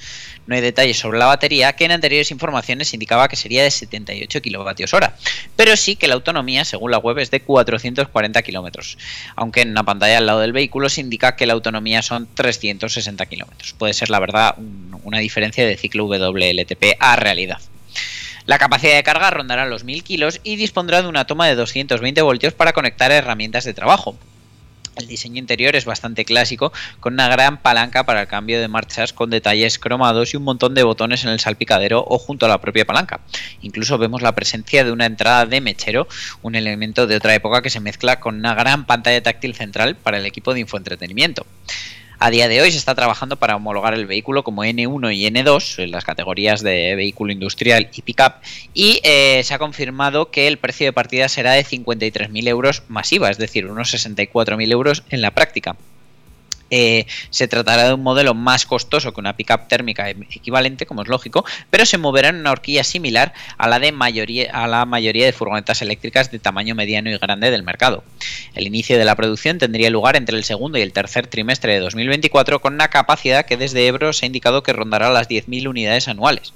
No hay detalles sobre la batería, que en anteriores informaciones indicaba que sería de 78 kilovatios hora, pero sí que la autonomía, según la web, es de 440 kilómetros, aunque en una pantalla al lado del vehículo se indica que la autonomía son 360 kilómetros. Puede ser, la verdad, un- una diferencia de ciclo WLTP a realidad. La capacidad de carga rondará los 1000 kilos y dispondrá de una toma de 220 voltios para conectar herramientas de trabajo. El diseño interior es bastante clásico, con una gran palanca para el cambio de marchas con detalles cromados y un montón de botones en el salpicadero o junto a la propia palanca. Incluso vemos la presencia de una entrada de mechero, un elemento de otra época que se mezcla con una gran pantalla táctil central para el equipo de infoentretenimiento. A día de hoy se está trabajando para homologar el vehículo como N1 y N2 en las categorías de vehículo industrial y pickup y eh, se ha confirmado que el precio de partida será de 53.000 euros masiva, es decir, unos 64.000 euros en la práctica. Eh, se tratará de un modelo más costoso que una pickup térmica e- equivalente, como es lógico, pero se moverá en una horquilla similar a la de mayoría, a la mayoría de furgonetas eléctricas de tamaño mediano y grande del mercado. El inicio de la producción tendría lugar entre el segundo y el tercer trimestre de 2024 con una capacidad que desde Ebro se ha indicado que rondará las 10.000 unidades anuales.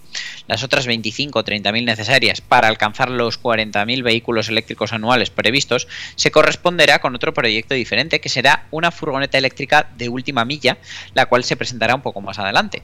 Las otras 25 o 30.000 necesarias para alcanzar los 40.000 vehículos eléctricos anuales previstos se corresponderá con otro proyecto diferente que será una furgoneta eléctrica de última milla, la cual se presentará un poco más adelante.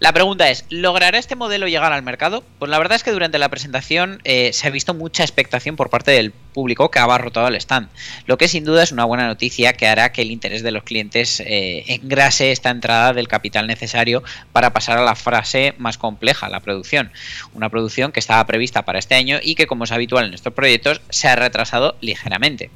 La pregunta es, ¿logrará este modelo llegar al mercado? Pues la verdad es que durante la presentación eh, se ha visto mucha expectación por parte del público que ha abarrotado el stand, lo que sin duda es una buena noticia que hará que el interés de los clientes eh, engrase esta entrada del capital necesario para pasar a la frase más compleja, la producción. Una producción que estaba prevista para este año y que, como es habitual en estos proyectos, se ha retrasado ligeramente.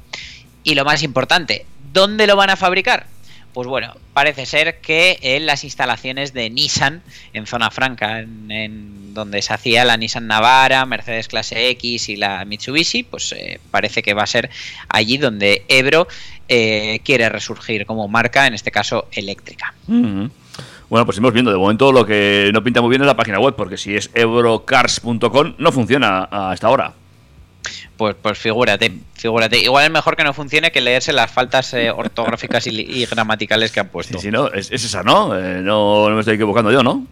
Y lo más importante, ¿dónde lo van a fabricar? Pues bueno, parece ser que en las instalaciones de Nissan en Zona Franca, en, donde se hacía la Nissan Navara, Mercedes Clase X y la Mitsubishi, pues eh, parece que va a ser allí donde Ebro eh, quiere resurgir como marca, en este caso eléctrica. Bueno, pues iremos viendo. De momento lo que no pinta muy bien es la página web, porque si es eurocars.com no funciona a esta hora. Pues, pues figúrate, figúrate. Igual es mejor que no funcione que leerse las faltas eh, [LAUGHS] ortográficas y, y gramaticales que han puesto. Si no, es, es esa, ¿no? Eh, ¿no? No me estoy equivocando yo, ¿no?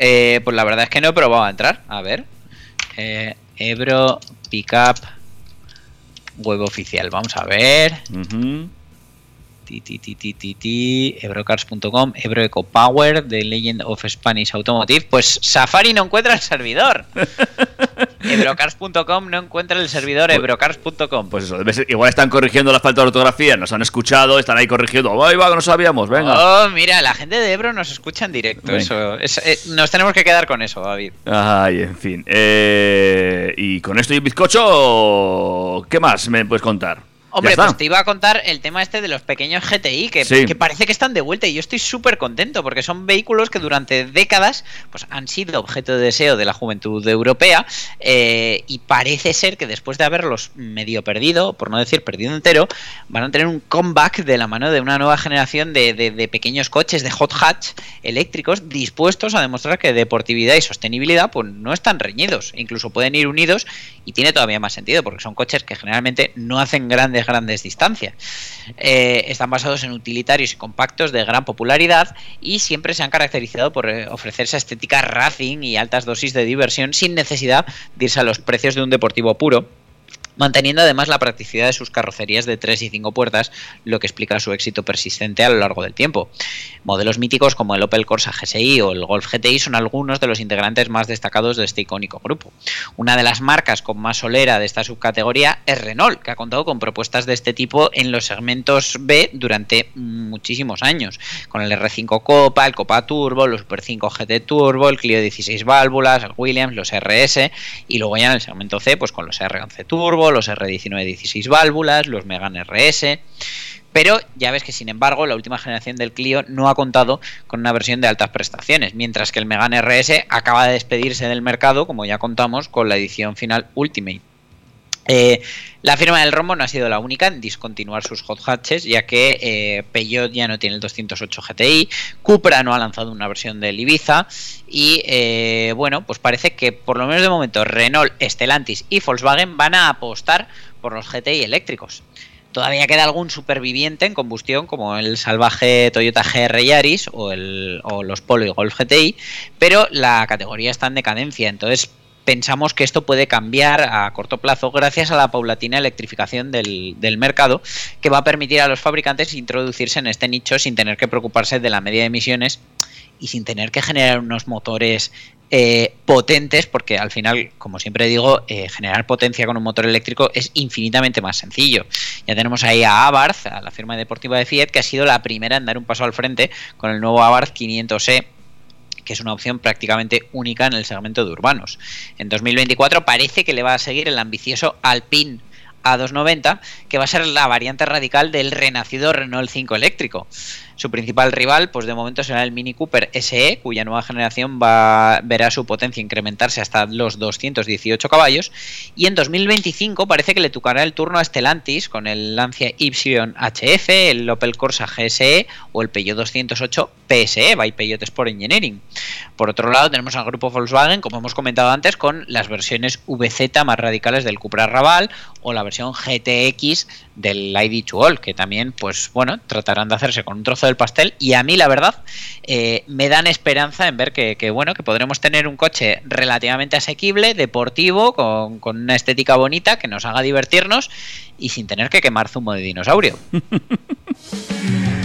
Eh, pues la verdad es que no he probado a entrar. A ver. Eh, Ebro Pickup Web oficial. Vamos a ver. Ti, ti, ti, ti, ti, ti, Ebrocars.com, Ebro EcoPower, The Legend of Spanish Automotive. Pues Safari no encuentra el servidor. [LAUGHS] Ebrocars.com no encuentra el servidor Ebrocars.com. Pues eso, igual están corrigiendo la falta de ortografía, nos han escuchado, están ahí corrigiendo. ¡Ay, va, que no sabíamos! Venga. Oh, mira, la gente de Ebro nos escucha en directo. Venga. Eso, es- eh, nos tenemos que quedar con eso, David. Ay, en fin. Eh, y con esto y bizcocho, ¿qué más me puedes contar? Hombre, pues te iba a contar el tema este de los pequeños GTI, que, Sí. que parece que están de vuelta y yo estoy súper contento porque son vehículos que durante décadas pues, han sido objeto de deseo de la juventud europea eh, y parece ser que después de haberlos medio perdido, por no decir perdido entero, van a tener un comeback de la mano de una nueva generación de, de- de pequeños coches de hot hatch eléctricos dispuestos a demostrar que deportividad y sostenibilidad pues, no están reñidos, incluso pueden ir unidos y tiene todavía más sentido porque son coches que generalmente no hacen grandes, grandes distancias. Eh, están basados en utilitarios y compactos de gran popularidad y siempre se han caracterizado por eh, ofrecer esa estética racing y altas dosis de diversión sin necesidad de irse a los precios de un deportivo puro manteniendo además la practicidad de sus carrocerías de 3 y 5 puertas, lo que explica su éxito persistente a lo largo del tiempo. Modelos míticos como el Opel Corsa GSI o el Golf GTI son algunos de los integrantes más destacados de este icónico grupo. Una de las marcas con más solera de esta subcategoría es Renault, que ha contado con propuestas de este tipo en los segmentos B durante muchísimos años, con el R5 Copa, el Copa Turbo, los Super 5 GT Turbo, el Clio 16 válvulas, el Williams, los RS y luego ya en el segmento C pues con los R11 Turbo, los R19 16 válvulas, los Megane RS. Pero ya ves que sin embargo la última generación del Clio no ha contado con una versión de altas prestaciones, mientras que el Megane RS acaba de despedirse del mercado, como ya contamos, con la edición final Ultimate. Eh, la firma del rombo no ha sido la única en discontinuar sus hot hatches, ya que eh, Peugeot ya no tiene el 208 GTI, Cupra no ha lanzado una versión del Ibiza y eh, bueno, pues parece que por lo menos de momento Renault, Stellantis y Volkswagen van a apostar por los GTI eléctricos. Todavía queda algún superviviente en combustión como el salvaje Toyota GR Yaris o, el, o los Polo y Golf GTI, pero la categoría está en decadencia, entonces pensamos que esto puede cambiar a corto plazo gracias a la paulatina electrificación del, mercado que va a permitir a los fabricantes introducirse en este nicho sin tener que preocuparse de la media de emisiones y sin tener que generar unos motores eh, potentes porque al final, como siempre digo, eh, generar potencia con un motor eléctrico es infinitamente más sencillo. Ya tenemos ahí a Abarth, a la firma deportiva de Fiat, que ha sido la primera en dar un paso al frente con el nuevo Abarth 500e que es una opción prácticamente única en el segmento de urbanos. En 2024 parece que le va a seguir el ambicioso Alpine A290, que va a ser la variante radical del renacido Renault 5 eléctrico. Su principal rival, pues de momento será el Mini Cooper SE, cuya nueva generación verá su potencia incrementarse hasta los 218 caballos. Y en 2025 parece que le tocará el turno a Stellantis con el Lancia Y HF, el Opel Corsa GSE o el Peugeot 208 PSE, by Peugeot Sport Engineering. Por otro lado, tenemos al grupo Volkswagen, como hemos comentado antes, con las versiones VZ más radicales del Cupra Raval o la versión GTX del ID2All, que también, pues bueno, tratarán de hacerse con un trozo del pastel y a mí la verdad eh, me dan esperanza en ver que, que, bueno que podremos tener un coche relativamente asequible deportivo con, con, una estética bonita que nos haga divertirnos y sin tener que quemar zumo de dinosaurio [LAUGHS]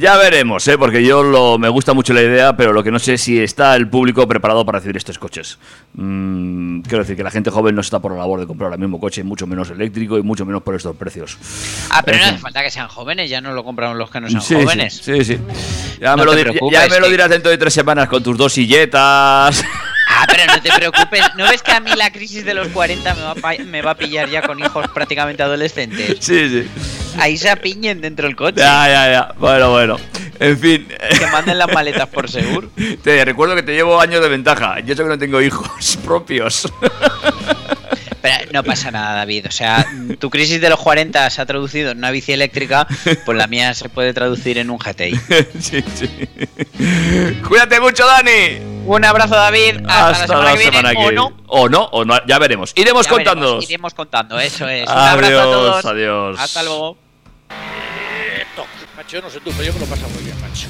Ya veremos, ¿eh? porque yo lo, me gusta mucho la idea, pero lo que no sé es si está el público preparado para recibir estos coches. Mm, quiero decir que la gente joven no está por la labor de comprar el mismo coche, mucho menos eléctrico y mucho menos por estos precios. Ah, pero no hace falta que sean jóvenes, ya no lo compraron los que no sean sí, jóvenes. Sí, sí. Ya, no me, lo, ya me lo dirás dentro de tres semanas con tus dos silletas. [LAUGHS] No te preocupes. ¿No ves que a mí la crisis de los 40 me va, a, me va a pillar ya con hijos prácticamente adolescentes? Sí, sí. ahí se apiñen dentro del coche. Ya, ya, ya. Bueno, bueno. En fin. Que manden las maletas por seguro. Te recuerdo que te llevo años de ventaja. Yo sé que no tengo hijos [LAUGHS] propios. Pero no pasa nada, David. O sea, tu crisis de los 40 se ha traducido en una bici eléctrica, pues la mía se puede traducir en un GTI. [LAUGHS] sí, sí. Cuídate mucho, Dani. Un abrazo, David. Hasta, la semana, que viene, o no. O no, o no, ya veremos. Iremos Ya contando. veremos, iremos contando, eso es. Un abrazo a todos. Adiós. Hasta luego. Macho, yo no sé tú, pero yo me lo paso muy bien, macho.